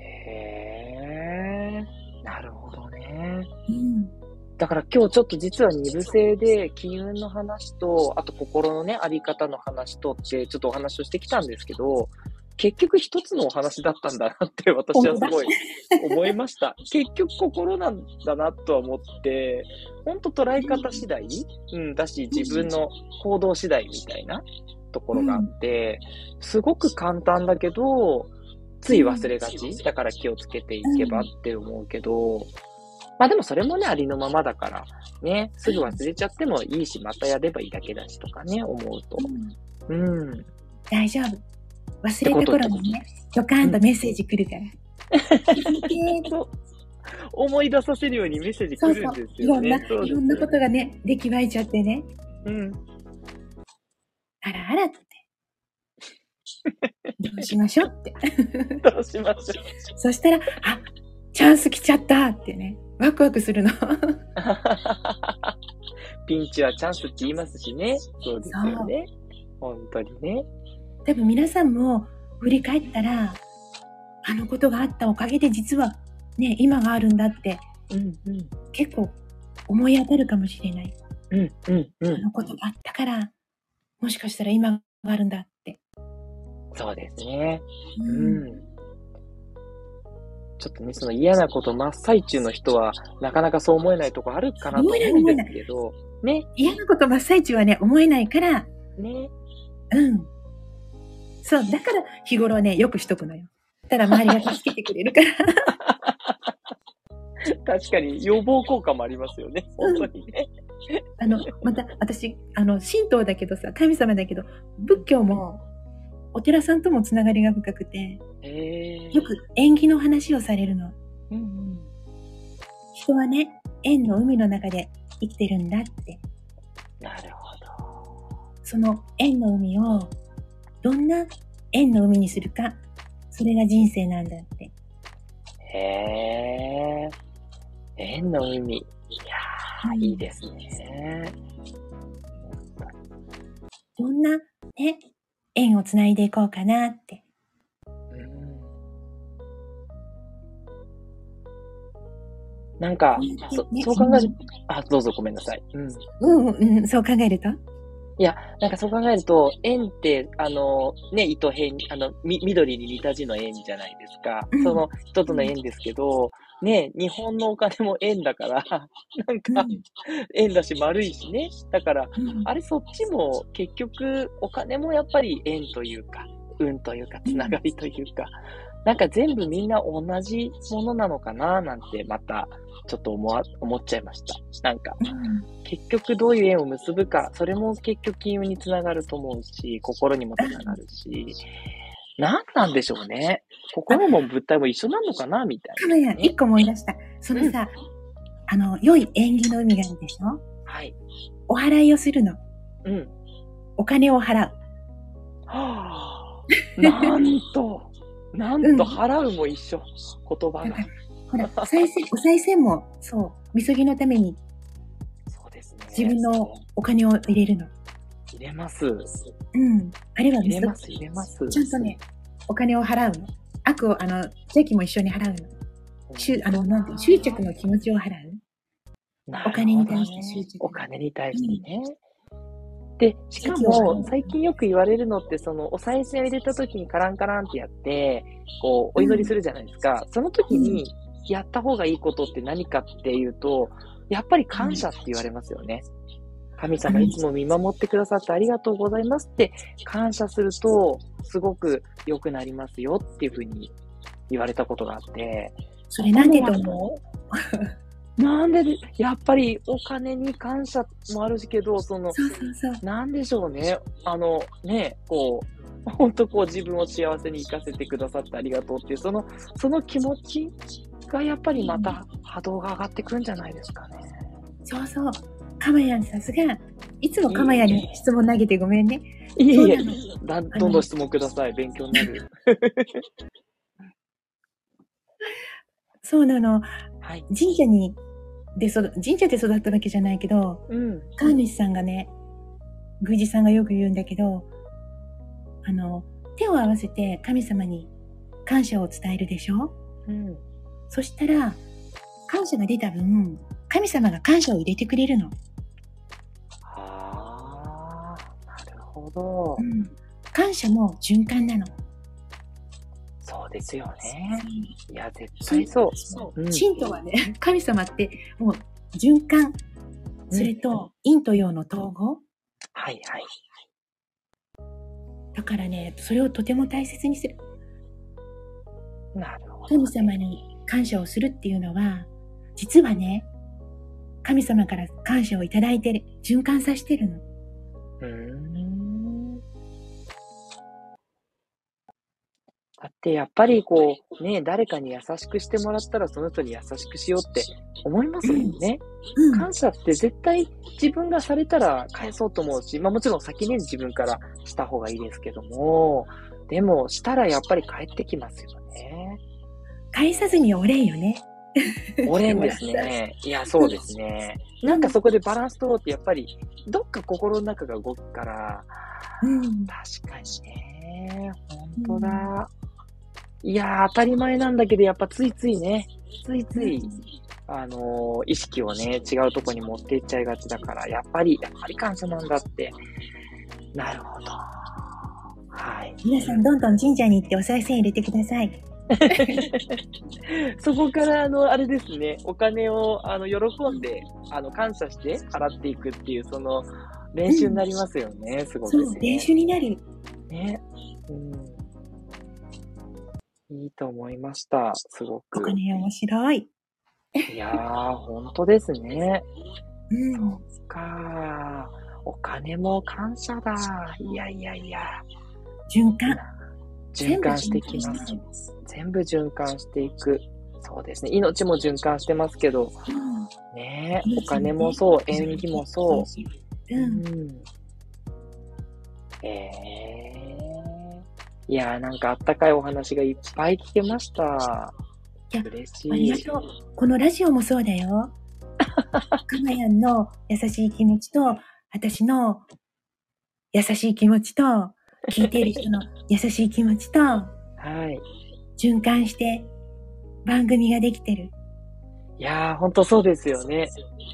え。なるほどね。うん。だから今日ちょっと実は二部制で金運の話と、あと心のね、あり方の話とって、ちょっとお話をしてきたんですけど、結局一つのお話だったんだなって 私はすごい思いました。結局心なんだなとは思って、ほんと捉え方次第うん、だし自分の行動次第みたいなところがあって、すごく簡単だけど、つい忘れがち。だから気をつけていけばって思うけど、まあでもそれもね、ありのままだから、ね、すぐ忘れちゃってもいいし、またやればいいだけだしとかね、思うと。うん。大丈夫。忘れた頃にね、ドカーンとメッセージ来るから。思い出させるようにメッセージ来るそうそう。んですよね。いろんな、そうですよいろんなことがね、出来栄えちゃってね。うん。あらあらって。どうしましょうって。どうしましょそしたら、あ、チャンス来ちゃったってね。ワクワクするの。う。ピンチはチャンスって言いますしね。そうですよね。本当にね。多分皆さんも振り返ったら、あのことがあったおかげで実はね、今があるんだってうんうん。結構思い当たるかもしれない。うんうんうあん。のことがあったから、もしかしたら今があるんだって。そうですね。ううん。ちょっとね、その嫌なこと真っ最中の人は、なかなかそう思えないとこあるかなと思うんですけど、ね、嫌なこと真っ最中はね、思えないから、ね。うん。そう、だから日頃ね、よくしとくのよ。たら周りが助けてくれるから。確かに予防効果もありますよね。本当にね。あの、また私、あの、神道だけどさ、神様だけど、仏教も、お寺さんともつながりが深くて。よく縁起の話をされるの。うんうん。人はね、縁の海の中で生きてるんだって。なるほど。その縁の海を、どんな縁の海にするか、それが人生なんだって。へえ。縁の海。いやー、いいですね。どんな、ね、縁をつないでいこうかなって。うんなんか、そねそう考える、あ、どうぞごめんなさい。うん。うん、うん、うん、そう考えると？いや、なんかそう考えると、円って、あの、ね、糸辺、あの、み、緑に似た字の円じゃないですかうん。その一つの円ですけど、ね、日本のお金も円だから、なんか、円だし丸いしね。だから、うんあれそっちも結局、お金もやっぱり円というか、運というか、つながりというか、なんか全部みんな同じものなのかななんて、また、ちょっと思わ、思っちゃいました。なんか、うん結局どういう縁を結ぶか、それも結局金運につながると思うし、心にもつながるし、何なんでしょうね。心も物体も一緒なのかなみたいな。かのや、一個思い出した。そのさ、あの、良い縁起の海があるでしょ？はい。お払いをするの。うん。お金を払う。はあ、なんと、なんうんと払うも一緒。言葉が。ほら、お賽銭、お賽銭も、そう、みそぎのためにそうですね。自分のお金を入れるの。入れます。うん。あれはみそ入れます、入れます。ちゃんとね、お金を払うの。悪を、あの、邪気も一緒に払うの。執あの、なんて執着の気持ちを払う。お金に対して執着お金に対してね。で、しかも最近よく言われるのって、その、お賽銭を入れた時にカランカランってやって、こう、お祈りするじゃないですか。その時に、やった方がいいことって何かっていうと、やっぱり感謝って言われますよね。神様いつも見守ってくださってありがとうございますって感謝すると、すごく良くなりますよっていうふうに言われたことがあって、それなんでと思う？なんでで、やっぱりお金に感謝もあるしけど、その、そうそうそう。なんでしょうね。あの、ね、こう、本当こう自分を幸せに生かせてくださってありがとうっていう、その、その気持ちがやっぱりまた波動が上がってくんじゃないですかね。そうそう。かまやんさすが。いつもかまやんに質問投げてごめんね。いえいえどんどん質問ください。勉強になる。そうなの。はい。神社に、で育、神社で育ったわけじゃないけど、うん。神主さんがね、宮司さんがよく言うんだけど、あの、手を合わせて神様に感謝を伝えるでしょ？うん。そしたら、感謝が出た分、神様が感謝を入れてくれるの。ああ、なるほどう。ん。感謝も循環なの。ですよね。いや、絶対そう。そううん神道はね、神様ってもう循環、それと陰と陽の統合？はいはい。だからね、それをとても大切にする。なるほど。神様に感謝をするっていうのは、実はね、神様から感謝をいただいてる、循環させてるの。うーん。だってやっぱりこう、ね、誰かに優しくしてもらったらその人に優しくしようって思いますもんね。うん。感謝って絶対自分がされたら返そうと思うし、まあもちろん先に自分からした方がいいですけども、でもしたらやっぱり返ってきますよね。返さずにお礼よね。お礼ですね。いや、そうですね。なんかそこでバランス取ろうってやっぱり、どっか心の中が動くから、うん。確かにね。本当だ。いやー、当たり前なんだけど、やっぱついついね、ついつい、あのー意識をね、違うとこに持っていっちゃいがちだから、やっぱり、やっぱり感謝なんだって。なるほど。はい。皆さんどんどん神社に行ってお賽銭入れてください。そこから、あの、あれですね、お金を、あの、喜んで、あの、感謝して払っていくっていう、その、練習になりますよね、すごくね。、そう練習になる。ね。うん。いいと思いました、すごおく。金面白い。いやー、本当ですね。うん。そっかー。お金も感謝だ。いやいやいや。循環。循環していきます。全部循環していく。そうですね。命も循環してますけど、うんねお金もそう、縁起もそう。うん。うん。ええいやー、なんかあったかいお話がいっぱい聞けました。いや嬉しありい。がとう。このラジオもそうだよ。かまやんの優しい気持ちと、私の優しい気持ちと、聞いている人の優しい気持ちと、はい。循環して番組ができてる。いやー、ほんとそうですよね。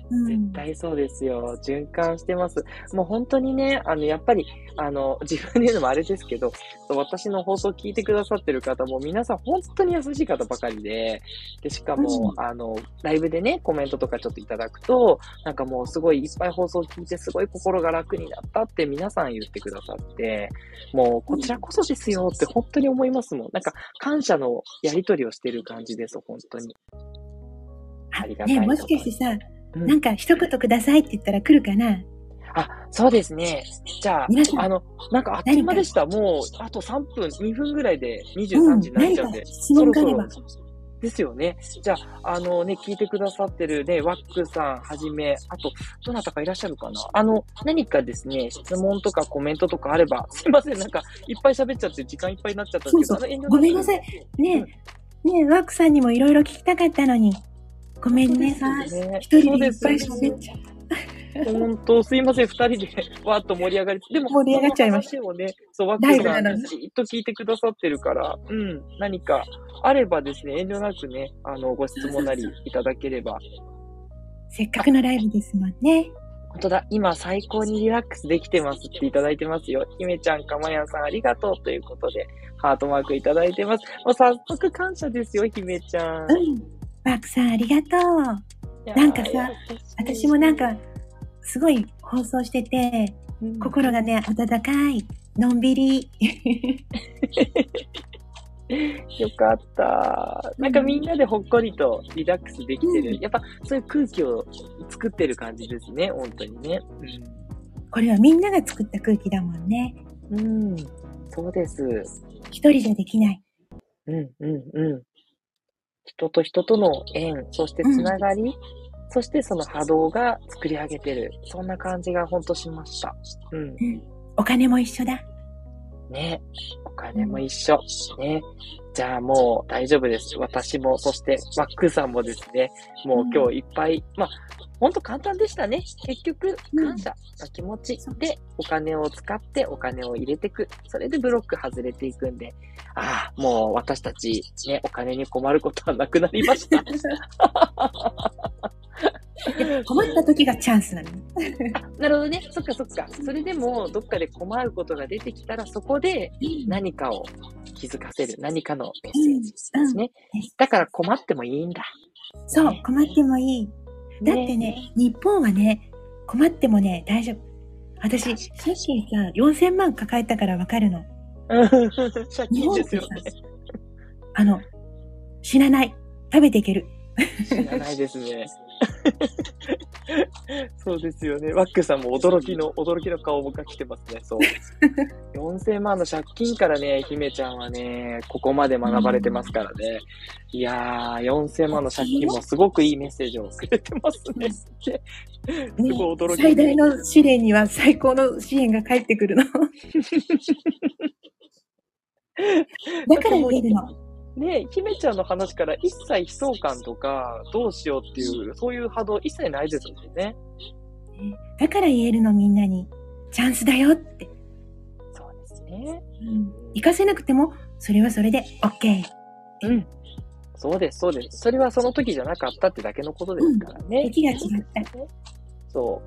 うん絶。対そうですよ。循環してます。もう本当にね、あの、やっぱり、あの、自分で言うのもあれですけど、私の放送聞いてくださってる方も皆さん本当に優しい方ばかりで、で、しかも、あの、ライブでね、コメントとかちょっといただくと、なんかもうすごいいっぱい放送聞いてすごい心が楽になったって皆さん言ってくださって、もうこちらこそですよって本当に思いますもん。なんか感謝のやりとりをしてる感じです、本当に。ありがたいねもしかしてさ、うんなんか一言くださいって言ったら来るかな？あ、そうですね。じゃああの、なんかあっという間でした。もう、あと3分、2分ぐらいで23時になっちゃうんで、何か？質問があれば。ですよね。じゃあ、あのね、聞いてくださってるね、ワックさんはじめ、あと、どなたかいらっしゃるかな？あの、何かですね、質問とかコメントとかあれば、すいません、なんか、いっぱい喋っちゃって時間いっぱいになっちゃったんですけど、そうそうごめんなさい。ねえ、ねえ、ワークさんにもいろいろ聞きたかったのに。ごめんねさ。一人でいっぱい喋っちゃう。本当、すいません、二人でわーっと盛り上がり、でも、盛り上がっちゃいましたをね、そう、ワックライさんブなのにじっと聞いてくださってるから、うん、何かあればですね、遠慮なくね、あの、ご質問なりいただければ。せっかくのライブですもんね。本当だ、今最高にリラックスできてますっていただいてますよ。姫ちゃん、かまやんさんありがとうということで、ハートマークいただいてます。もう早速感謝ですよ、姫ちゃん。うん。ワークさんありがとう。なんかさ、私もなんか、すごい放送してて、うん心がね、温かい、のんびり。よかった。なんかみんなでほっこりとリラックスできてる。うんやっぱそういう空気を作ってる感じですね、本当にね。これはみんなが作った空気だもんね。うん。うん、そうです。一人じゃできない。うん、うん、うん。人と人との縁、そしてつながり、そしてその波動が作り上げてる。そんな感じが本当しました。うん。うん。お金も一緒だ。ね。お金も一緒。ね。じゃあもう大丈夫です。私も、そしてワックーさんもですね、もう今日いっぱい、まあ、ほんと簡単でしたね。結局、感謝の気持ちでお金を使ってお金を入れていく。それでブロック外れていくんで、ああ、もう私たち、ね、お金に困ることはなくなりました。困った時がチャンスなの。なるほどね。そっかそっか。それでも、どっかで困ることが出てきたら、そこで何かを気づかせる。何かのメッセージですね。だから困ってもいいんだ。そう、困ってもいい。だってね、日本はね、困ってもね、大丈夫。私、さっきさ、4000万抱えたからわかるの。うん借金日本ってさですよね。、あの、死なない。食べていける。知らないですね。そうですよね。ワックさんも驚きの、驚きの顔が来てますね。そう。4000万の借金からね、姫ちゃんはね、ここまで学ばれてますからね。いやー、4000万の借金もすごくいいメッセージをくれてますね。すごい驚き。最大の試練には最高の支援が返ってくるの。だから言えるの。ね姫ちゃんの話から一切悲壮感とか、どうしようっていう、そういう波動一切ないですもんね。だから言えるのみんなに。チャンスだよって。そうですね。うん。活かせなくても、それはそれで OK。うん。そうです、そうです。それはその時じゃなかったってだけのことですからね。時が違った。そ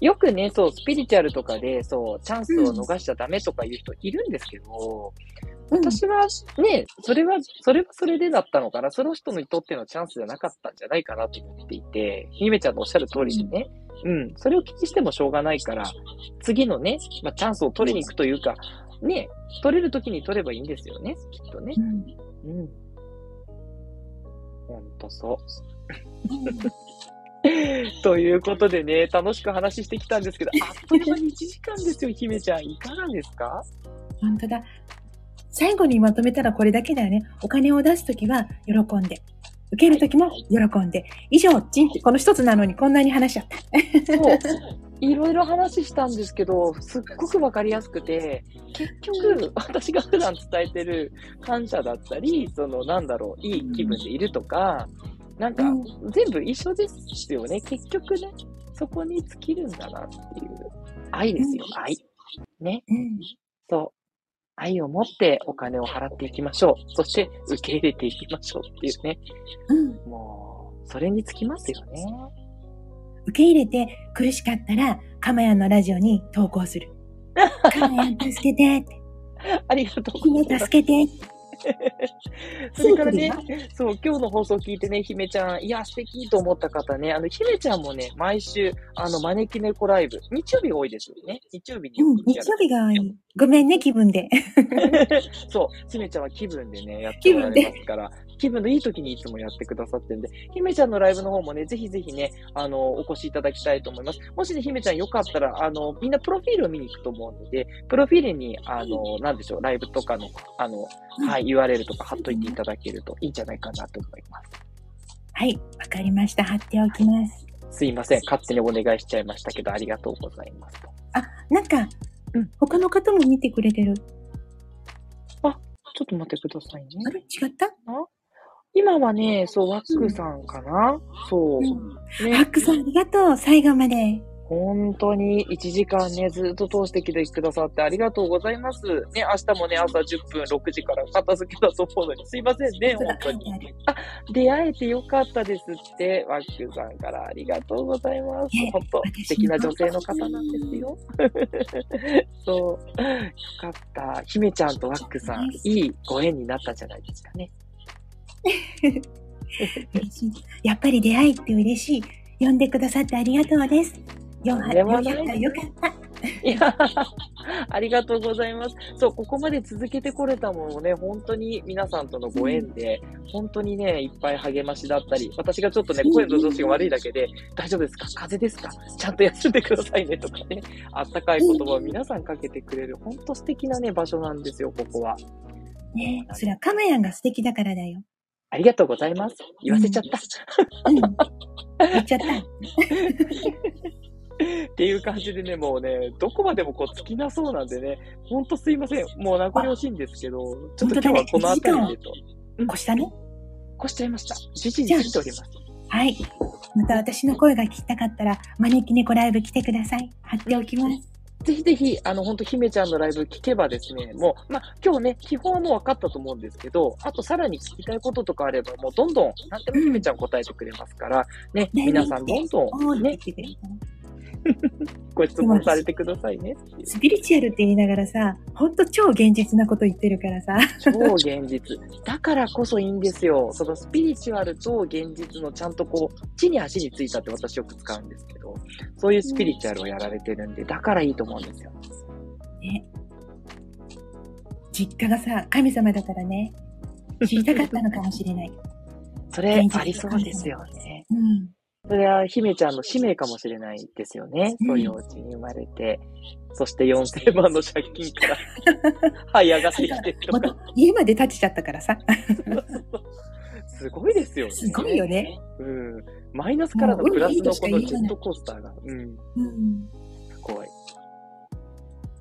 う。よくね、そう、スピリチュアルとかで、そう、チャンスを逃しちゃダメとか言う人いるんですけど、うん、私はね、それは、それはそれでだったのかな。その人にとってのチャンスじゃなかったんじゃないかなと思っていて、ひめちゃんのおっしゃる通りにね、うん、それを気にしてもしょうがないから、次のね、まあ、チャンスを取りに行くというか、ね、取れる時に取ればいいんですよね、きっとねう。ん。うん。ほんとそう。ということでね、楽しく話してきたんですけど、あっという間に1時間ですよ、姫ちゃん。いかがですか？本当だ。最後にまとめたらこれだけだよね。お金を出すときは喜んで。受けるときも喜んで。以上、チンこの一つなのにこんなに話しちゃった。そう。いろいろ話したんですけど、すっごくわかりやすくて、結局、私が普段伝えてる感謝だったり、その、なんだろう、いい気分でいるとか、なんかうん、全部一緒ですよね。結局ね、そこに尽きるんだなっていう。愛ですよ、愛。ね。うん。そう。愛を持ってお金を払っていきましょう。そして受け入れていきましょうっていうね。うん。もう、それにつきますよね。受け入れて苦しかったら、かまやんのラジオに投稿する。かまやん助けてって。ありがとうござい姫ます。助けて。それからねそう、今日の放送聞いてね、姫ちゃん、いや、素敵と思った方ね、あの、姫ちゃんもね、毎週、あの、招き猫ライブ、日曜日が多いですよね。日曜日にうん、日曜日が。ごめんね、気分で。そう、姫ちゃんは気分でね、やっておられますから、気分のいい時にいつもやってくださってるんで、姫ちゃんのライブの方もね、ぜひぜひね、あの、お越しいただきたいと思います。もしね、姫ちゃんよかったら、あの、みんなプロフィールを見に行くと思うので、プロフィールに、あの、なんでしょう、ライブとかの、あの、はい、URL とか貼っといていただけるといいんじゃないかなと思います。はい、わかりました。貼っておきます。すいません、勝手にお願いしちゃいましたけど、ありがとうございます。あ、なんか、うん他の方も見てくれてる。ちょっと待ってくださいね。あれ？違った？今はね、そう、ワックさんかな、そう。ハッね、クさんありがとう。最後まで。本当に1時間ね、ずっと通してきてくださってありがとうございます。ね、明日もね、朝10分、6時から片付けだと思うのに、すいませんね、本当に。ある。出会えてよかったですって、ワックさんからありがとうございます。本当、素敵な女性の方なんですよ。そう。よかった。姫ちゃんとワックさん、いいご縁になったんじゃないですかね。やっぱり出会いって嬉しい。呼んでくださってありがとうです。よとんでもないよかった、よかった。いや、ありがとうございます。そう、ここまで続けてこれたものもね、本当に皆さんとのご縁で、本当にね、いっぱい励ましだったり、私がちょっとね、声の調子が悪いだけで、大丈夫ですか？風邪ですか？ちゃんと休んでくださいねとかね、あったかい言葉を皆さんかけてくれる、本当素敵なね、場所なんですよ、ここは。ねそれはカマヤンが素敵だからだよ。ありがとうございます。言わせちゃった。うん。言っちゃった。っていう感じでね、もうね、どこまでもこう尽きなそうなんでね、ほんとすいません。もう名残惜しいんですけど、ちょっと今日はこの辺りでと。越したね。越しちゃいました。時事についております。はい。また私の声が聞きたかったら、招き猫ライブ来てください。貼っておきます。ぜひぜひ、あの、ほんと、姫ちゃんのライブ聞けばですね、もう、まあ、今日ね、基本はもう分かったと思うんですけど、あとさらに聞きたいこととかあれば、もうどんどん、なんでも姫ちゃん答えてくれますから、ね、皆さんどんどん、ね。ね、、ご質問されてくださいね。スピリチュアルって言いながらさ、ほんと超現実なこと言ってるからさ。超現実。だからこそいいんですよ。そのスピリチュアルと現実のちゃんとこう、地に足についたって私よく使うんですけど、そういうスピリチュアルをやられてるんで、だからいいと思うんですよ。ね。実家がさ、神様だからね、知りたかったのかもしれない。それ、ありそうですよね。うん。それは姫ちゃんの使命かもしれないですよね。うんそういうお家に生まれて、そして4000万の借金から 這い上がってきてとかまた、家まで建てちゃったからさ。すごいですよね。すごいよね。うん。マイナスからのプラスのこのジェットコースターが。うん。うん。すごい。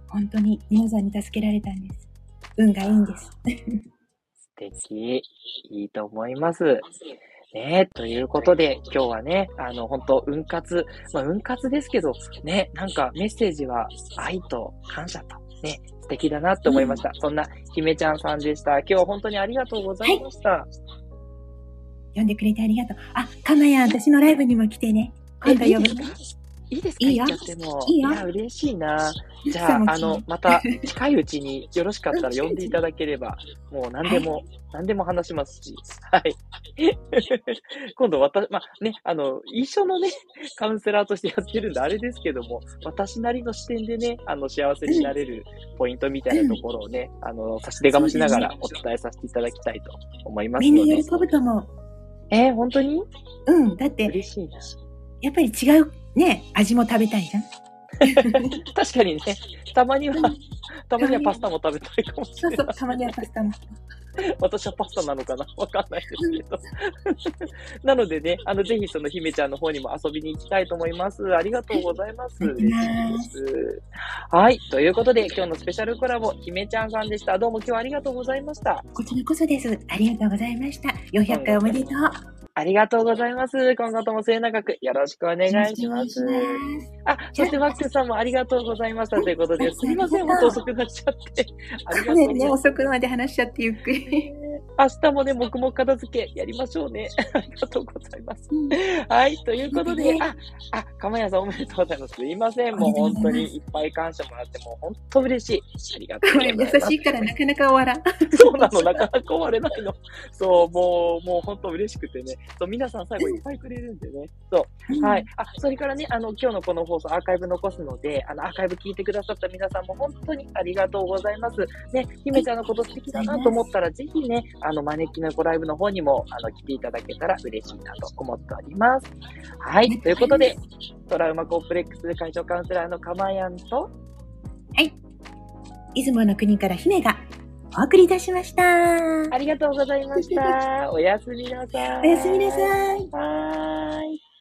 本当に皆さんに助けられたんです。運がいいんです。素敵。いいと思います。ねということで、今日はね、あの、本当運活、まあ、運活ですけど、ね、なんかメッセージは愛と感謝と、ね、素敵だなって思いました。そんな、姫ちゃんさんでした。今日は本当にありがとうございました。呼んでくれてありがとう。あ、かまやん、私のライブにも来てね。今度呼ぶね。いいですか？いいよ行っちゃっても。いや、嬉しいな。じゃあ、あの、また近いうちによろしかったら 呼んでいただければ、もう何でも、何でも話しますし。はい。今度私、まあね、あの、一緒のね、カウンセラーとしてやってるんであれですけども、私なりの視点でね、あの、幸せになれるポイントみたいなところをね、あの、差し出がましながらお伝えさせていただきたいと思いますのでみんな喜。ぶと思う。えー、本当に？うん。だって、嬉しいな。やっぱり違うね、味も食べたいじゃん。確かにね、たまには、たまにはパスタも食べたいかもしれない。そうそう、たまにはパスタも。私はパスタなのかな？わかんないですけど。なのでね、あの、ぜひその姫ちゃんの方にも遊びに行きたいと思います。ありがとうございます。はい。ということで、今日のスペシャルコラボ、姫ちゃんさんでした。どうも今日はありがとうございました。こちらこそです。ありがとうございました。400回おめでとう。ありがとうございます。今後とも末永くよろしくお願いします。あ、そしてマックスさんもありがとうございましたということで、はいすみません、本当遅くなっちゃって。ありがとうございます。遅くまで話しちゃってゆっくり。明日もね、黙々片付けやりましょうね。ありがとうございます。はい、ということで、ねあ、あ、かまやさんおめでとうございます。すいません、もう本当にいっぱい感謝もらって、もう本当嬉しい。ありがとうございます。優しいからなかなか終わらん。そうなの、なかなか終われないの。そう、もう、もう本当嬉しくてね。そう、皆さん最後いっぱいくれるんでね。そう。はい。あ、それからね、あの、今日のこの放送アーカイブ残すので、あの、アーカイブ聞いてくださった皆さんも本当にありがとうございます。ね、姫ちゃんのこと素敵だなと思ったら、ぜひね、あの、招き猫ライブの方にも、あの、来ていただけたら嬉しいなと思っております。はい。ということで、トラウマコンプレックス解消カウンセラーのかまやんと、出雲の国から姫がお送りいたしました。ありがとうございました。おやすみなさい。おやすみなさい。はーい。